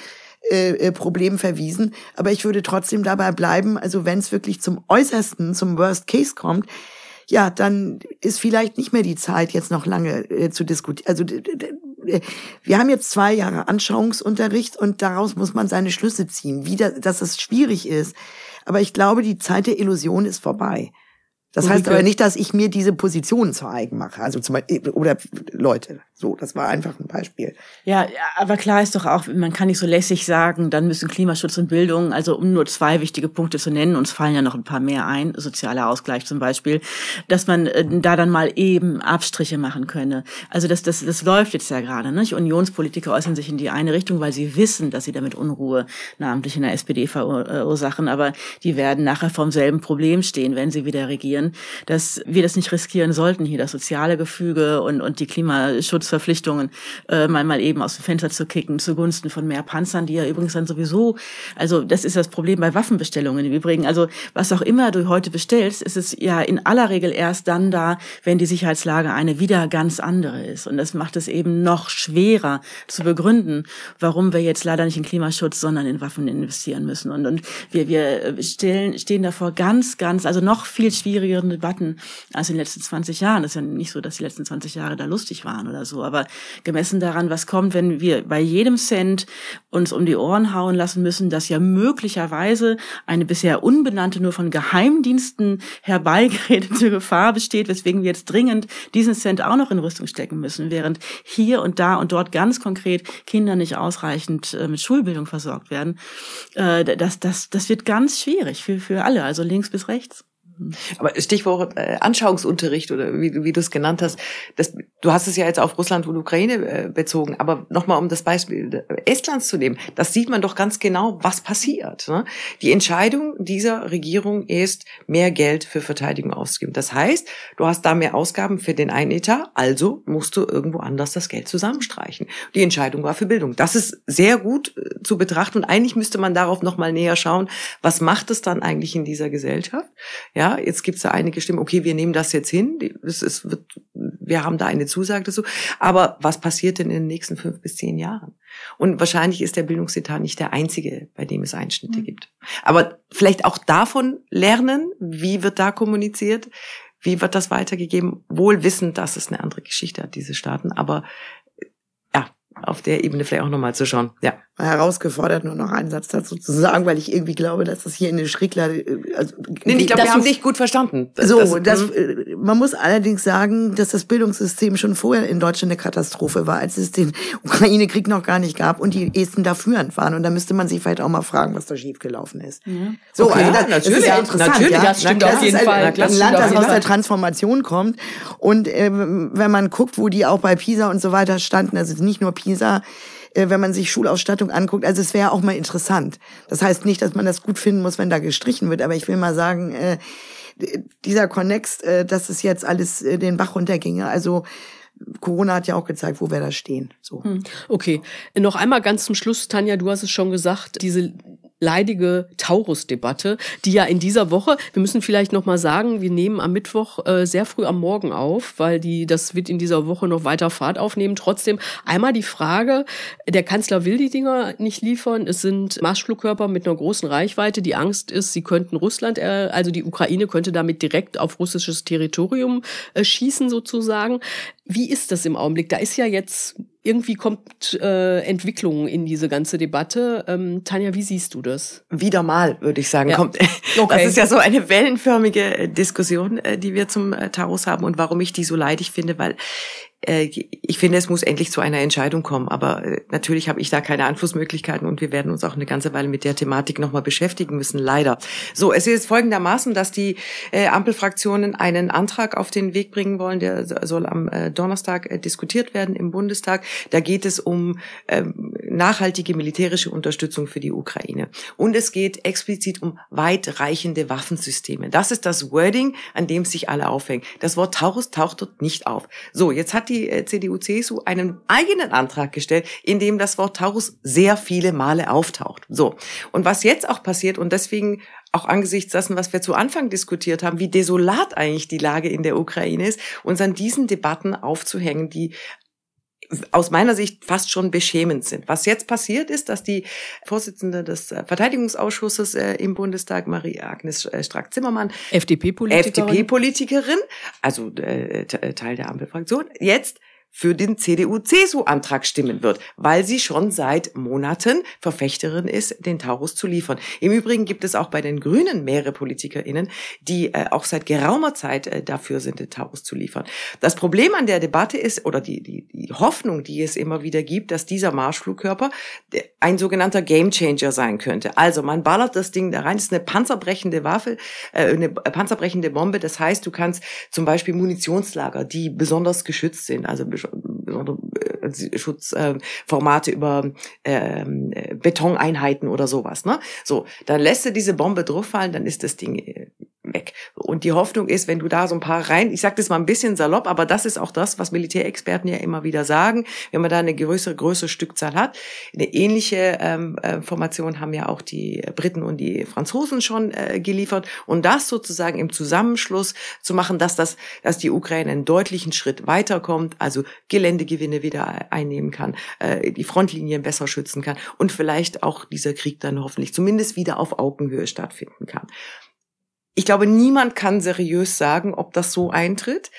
äh, Problem verwiesen. Aber ich würde trotzdem dabei bleiben. Also wenn es wirklich zum Äußersten, zum Worst Case kommt, ja, dann ist vielleicht nicht mehr die Zeit, jetzt noch lange äh, zu diskutieren. Also wir haben jetzt zwei Jahre Anschauungsunterricht und daraus muss man seine Schlüsse ziehen, wie das, dass es schwierig ist. Aber ich glaube, die Zeit der Illusion ist vorbei. Das heißt aber nicht, dass ich mir diese Positionen zu eigen mache. Also zum Beispiel, oder Leute. So, das war einfach ein Beispiel. Ja, aber klar ist doch auch, man kann nicht so lässig sagen, dann müssen Klimaschutz und Bildung, also um nur zwei wichtige Punkte zu nennen, uns fallen ja noch ein paar mehr ein, sozialer Ausgleich zum Beispiel, dass man äh, da dann mal eben Abstriche machen könne. Also das, das, das läuft jetzt ja gerade. Nicht? Unionspolitiker äußern sich in die eine Richtung, weil sie wissen, dass sie damit Unruhe namentlich in der SPD verursachen, aber die werden nachher vom selben Problem stehen, wenn sie wieder regieren, dass wir das nicht riskieren sollten, hier das soziale Gefüge und, und die Klimaschutz Verpflichtungen äh, mal, mal eben aus dem Fenster zu kicken zugunsten von mehr Panzern, die ja übrigens dann sowieso, also das ist das Problem bei Waffenbestellungen im Übrigen. Also was auch immer du heute bestellst, ist es ja in aller Regel erst dann da, wenn die Sicherheitslage eine wieder ganz andere ist. Und das macht es eben noch schwerer zu begründen, warum wir jetzt leider nicht in Klimaschutz, sondern in Waffen investieren müssen. Und, und wir, wir stellen, stehen davor ganz, ganz, also noch viel schwierigeren Debatten als in den letzten 20 Jahren. Es ist ja nicht so, dass die letzten 20 Jahre da lustig waren oder so aber gemessen daran, was kommt, wenn wir bei jedem Cent uns um die Ohren hauen lassen müssen, dass ja möglicherweise eine bisher unbenannte, nur von Geheimdiensten herbeigeredete Gefahr besteht, weswegen wir jetzt dringend diesen Cent auch noch in Rüstung stecken müssen, während hier und da und dort ganz konkret Kinder nicht ausreichend äh, mit Schulbildung versorgt werden. Äh, das, das, das wird ganz schwierig für, für alle, also links bis rechts. Aber Stichwort äh, Anschauungsunterricht oder wie, wie du es genannt hast, das, du hast es ja jetzt auf Russland und Ukraine äh, bezogen, aber nochmal um das Beispiel Estlands zu nehmen, das sieht man doch ganz genau, was passiert. Ne? Die Entscheidung dieser Regierung ist, mehr Geld für Verteidigung auszugeben. Das heißt, du hast da mehr Ausgaben für den einen Etat, also musst du irgendwo anders das Geld zusammenstreichen. Die Entscheidung war für Bildung. Das ist sehr gut äh, zu betrachten und eigentlich müsste man darauf nochmal näher schauen, was macht es dann eigentlich in dieser Gesellschaft? Ja, ja, jetzt gibt es da einige Stimmen, okay, wir nehmen das jetzt hin, es, es wird, wir haben da eine Zusage dazu. Aber was passiert denn in den nächsten fünf bis zehn Jahren? Und wahrscheinlich ist der Bildungsetat nicht der einzige, bei dem es Einschnitte mhm. gibt. Aber vielleicht auch davon lernen, wie wird da kommuniziert, wie wird das weitergegeben, wohl wissend, dass es eine andere Geschichte hat, diese Staaten. Aber auf der Ebene vielleicht auch nochmal zu schauen. Ja herausgefordert, nur noch einen Satz dazu zu sagen, weil ich irgendwie glaube, dass das hier in den Schrickler. Äh, also, nee, ich glaube, wir haben dich gut verstanden. so, das, das, mhm. äh, man muss allerdings sagen, dass das Bildungssystem schon vorher in Deutschland eine Katastrophe war, als es den Ukraine-Krieg noch gar nicht gab und die Esten da führend waren. Und da müsste man sich vielleicht auch mal fragen, was da schiefgelaufen ist. Ja. So, okay, also das, natürlich, das ist ja interessant. Natürlich, ja? das stimmt das auf jeden ein, Fall. Ein, ein Land, das aus der Transformation kommt. Und äh, wenn man guckt, wo die auch bei Pisa und so weiter standen, also nicht nur Pisa, äh, wenn man sich Schulausstattung anguckt. Also es wäre auch mal interessant. Das heißt nicht, dass man das gut finden muss, wenn da gestrichen wird, aber ich will mal sagen, äh, dieser Konnext, äh, dass es jetzt alles den Bach runterginge. Also Corona hat ja auch gezeigt, wo wir da stehen. So. Hm. Okay. Noch einmal ganz zum Schluss, Tanja, du hast es schon gesagt, diese leidige Taurus-Debatte, die ja in dieser Woche, wir müssen vielleicht noch mal sagen, wir nehmen am Mittwoch äh, sehr früh am Morgen auf, weil die das wird in dieser Woche noch weiter Fahrt aufnehmen. Trotzdem einmal die Frage, der Kanzler will die Dinger nicht liefern. Es sind Marschflugkörper mit einer großen Reichweite. Die Angst ist, sie könnten Russland, äh, also die Ukraine könnte damit direkt auf russisches Territorium äh, schießen sozusagen. Wie ist das im Augenblick? Da ist ja jetzt irgendwie kommt äh, Entwicklung in diese ganze Debatte. Ähm, Tanja, wie siehst du das? Wieder mal, würde ich sagen, ja. kommt. Okay. Das ist ja so eine wellenförmige äh, Diskussion, äh, die wir zum äh, Taurus haben und warum ich die so leidig finde, weil ich finde, es muss endlich zu einer Entscheidung kommen. Aber äh, natürlich habe ich da keine Einflussmöglichkeiten und wir werden uns auch eine ganze Weile mit der Thematik nochmal beschäftigen müssen, leider. So, es ist folgendermaßen, dass die äh, Ampelfraktionen einen Antrag auf den Weg bringen wollen, der soll am Donnerstag diskutiert werden im Bundestag. Da geht es um ähm, nachhaltige militärische Unterstützung für die Ukraine. Und es geht explizit um weitreichende Waffensysteme. Das ist das Wording, an dem sich alle aufhängen. Das Wort Taurus taucht dort nicht auf. So, jetzt hat die die äh, CDU-CSU einen eigenen Antrag gestellt, in dem das Wort Taurus sehr viele Male auftaucht. So. Und was jetzt auch passiert, und deswegen auch angesichts dessen, was wir zu Anfang diskutiert haben, wie desolat eigentlich die Lage in der Ukraine ist, uns an diesen Debatten aufzuhängen, die aus meiner Sicht fast schon beschämend sind. Was jetzt passiert ist, dass die Vorsitzende des äh, Verteidigungsausschusses äh, im Bundestag, Marie-Agnes Strack-Zimmermann, FDP-Politikerin, FDP-Politikerin, also äh, Teil der Ampelfraktion, jetzt für den CDU-CSU-Antrag stimmen wird, weil sie schon seit Monaten Verfechterin ist, den Taurus zu liefern. Im Übrigen gibt es auch bei den Grünen mehrere PolitikerInnen, die äh, auch seit geraumer Zeit äh, dafür sind, den Taurus zu liefern. Das Problem an der Debatte ist, oder die, die, die Hoffnung, die es immer wieder gibt, dass dieser Marschflugkörper ein sogenannter Gamechanger sein könnte. Also man ballert das Ding da rein, das ist eine panzerbrechende Waffe, äh, eine panzerbrechende Bombe. Das heißt, du kannst zum Beispiel Munitionslager, die besonders geschützt sind, also äh, Schutzformate über ähm, Betoneinheiten oder sowas. Ne? So, dann lässt du diese Bombe drauf dann ist das Ding äh, weg. Und die Hoffnung ist, wenn du da so ein paar rein, ich sage das mal ein bisschen salopp, aber das ist auch das, was Militärexperten ja immer wieder sagen, wenn man da eine größere, größere Stückzahl hat. Eine ähnliche ähm, äh, Formation haben ja auch die Briten und die Franzosen schon äh, geliefert. Und das sozusagen im Zusammenschluss zu machen, dass das, dass die Ukraine einen deutlichen Schritt weiterkommt, also Geländegewinne wieder einnehmen kann, äh, die Frontlinien besser schützen kann und vielleicht auch dieser Krieg dann hoffentlich zumindest wieder auf Augenhöhe stattfinden kann. Ich glaube, niemand kann seriös sagen, ob das so eintritt.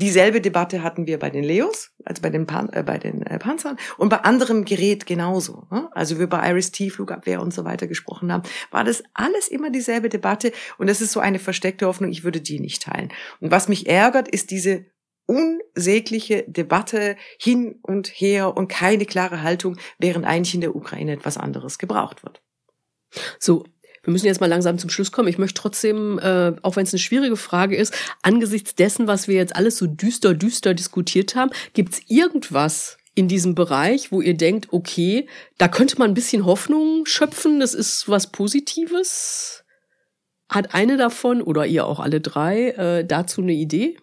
Dieselbe Debatte hatten wir bei den Leos, also bei den, Pan äh, bei den äh, Panzern und bei anderem Gerät genauso. Ne? Also wir bei Iris-T, Flugabwehr und so weiter gesprochen haben, war das alles immer dieselbe Debatte und das ist so eine versteckte Hoffnung, ich würde die nicht teilen. Und was mich ärgert, ist diese unsägliche Debatte hin und her und keine klare Haltung, während eigentlich in der Ukraine etwas anderes gebraucht wird. So, wir müssen jetzt mal langsam zum Schluss kommen. Ich möchte trotzdem, äh, auch wenn es eine schwierige Frage ist, angesichts dessen, was wir jetzt alles so düster, düster diskutiert haben, gibt es irgendwas in diesem Bereich, wo ihr denkt, okay, da könnte man ein bisschen Hoffnung schöpfen, das ist was Positives? Hat eine davon oder ihr auch alle drei äh, dazu eine Idee?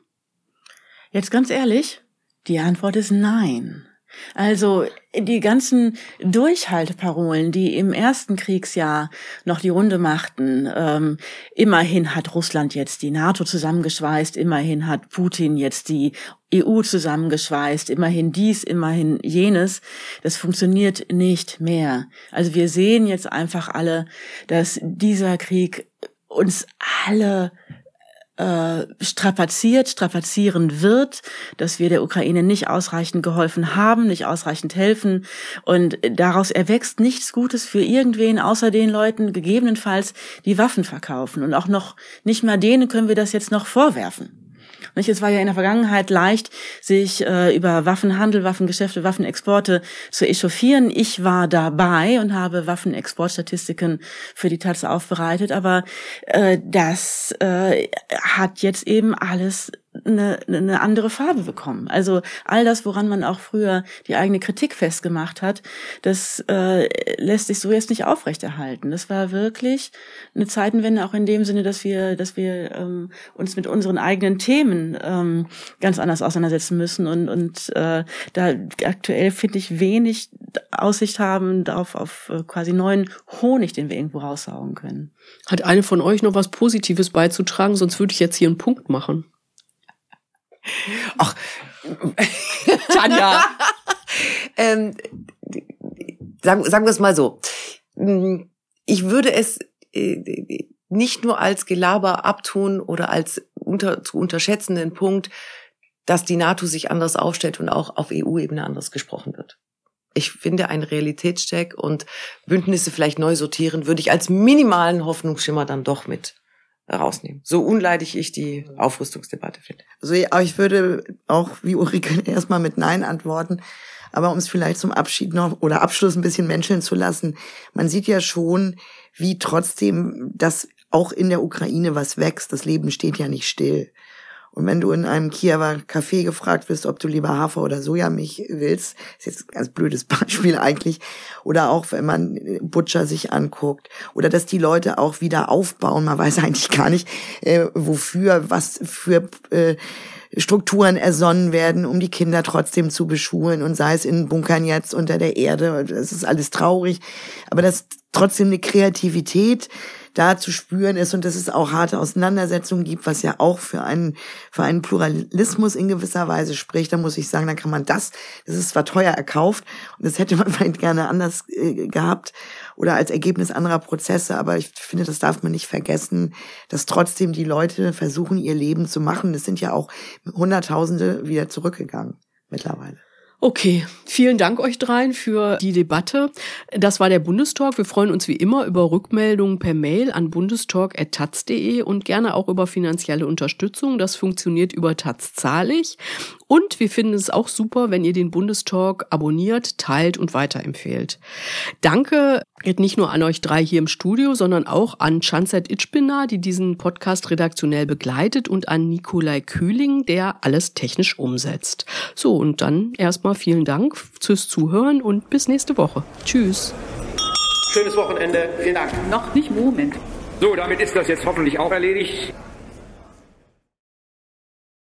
Jetzt ganz ehrlich, die Antwort ist nein. Also die ganzen Durchhalteparolen, die im ersten Kriegsjahr noch die Runde machten, ähm, immerhin hat Russland jetzt die NATO zusammengeschweißt, immerhin hat Putin jetzt die EU zusammengeschweißt, immerhin dies, immerhin jenes, das funktioniert nicht mehr. Also wir sehen jetzt einfach alle, dass dieser Krieg uns alle äh, strapaziert, strapazieren wird, dass wir der Ukraine nicht ausreichend geholfen haben, nicht ausreichend helfen. Und daraus erwächst nichts Gutes für irgendwen, außer den Leuten gegebenenfalls, die Waffen verkaufen. Und auch noch nicht mal denen können wir das jetzt noch vorwerfen. Es war ja in der Vergangenheit leicht, sich äh, über Waffenhandel, Waffengeschäfte, Waffenexporte zu echauffieren. Ich war dabei und habe Waffenexportstatistiken für die Taz aufbereitet, aber äh, das äh, hat jetzt eben alles eine, eine andere Farbe bekommen. Also all das, woran man auch früher die eigene Kritik festgemacht hat, das äh, lässt sich so jetzt nicht aufrechterhalten. Das war wirklich eine Zeitenwende auch in dem Sinne, dass wir, dass wir ähm, uns mit unseren eigenen Themen ähm, ganz anders auseinandersetzen müssen und und äh, da aktuell finde ich wenig Aussicht haben auf auf äh, quasi neuen Honig, den wir irgendwo raussaugen können. Hat eine von euch noch was Positives beizutragen? Sonst würde ich jetzt hier einen Punkt machen. Ach, Tanja. ähm, sagen, sagen wir es mal so. Ich würde es äh, nicht nur als Gelaber abtun oder als unter, zu unterschätzenden Punkt, dass die NATO sich anders aufstellt und auch auf EU-Ebene anders gesprochen wird. Ich finde, ein Realitätscheck und Bündnisse vielleicht neu sortieren, würde ich als minimalen Hoffnungsschimmer dann doch mit rausnehmen. So unleidig ich die Aufrüstungsdebatte finde. Also ich würde auch wie Ulrike erstmal mit Nein antworten. Aber um es vielleicht zum Abschied noch oder Abschluss ein bisschen menscheln zu lassen, man sieht ja schon, wie trotzdem das auch in der Ukraine was wächst. Das Leben steht ja nicht still. Und wenn du in einem Kiewer Café gefragt wirst, ob du lieber Hafer oder Sojamilch willst, ist jetzt ein ganz blödes Beispiel eigentlich, oder auch wenn man Butcher sich anguckt, oder dass die Leute auch wieder aufbauen, man weiß eigentlich gar nicht, äh, wofür, was für äh, Strukturen ersonnen werden, um die Kinder trotzdem zu beschulen und sei es in Bunkern jetzt unter der Erde, das ist alles traurig, aber das trotzdem eine Kreativität da zu spüren ist und dass es auch harte Auseinandersetzungen gibt, was ja auch für einen, für einen Pluralismus in gewisser Weise spricht, da muss ich sagen, da kann man das, das ist zwar teuer erkauft und das hätte man vielleicht gerne anders äh, gehabt oder als Ergebnis anderer Prozesse, aber ich finde, das darf man nicht vergessen, dass trotzdem die Leute versuchen, ihr Leben zu machen. Es sind ja auch Hunderttausende wieder zurückgegangen mittlerweile. Okay, vielen Dank euch dreien für die Debatte. Das war der Bundestalk. Wir freuen uns wie immer über Rückmeldungen per Mail an bundestalk.taz.de und gerne auch über finanzielle Unterstützung. Das funktioniert über Taz zahlig. Und wir finden es auch super, wenn ihr den Bundestalk abonniert, teilt und weiterempfehlt. Danke geht nicht nur an euch drei hier im Studio, sondern auch an Chanset Itschbina, die diesen Podcast redaktionell begleitet und an Nikolai Kühling, der alles technisch umsetzt. So, und dann erstmal vielen Dank fürs Zuhören und bis nächste Woche. Tschüss. Schönes Wochenende. Vielen Dank. Noch nicht Moment. So, damit ist das jetzt hoffentlich auch erledigt.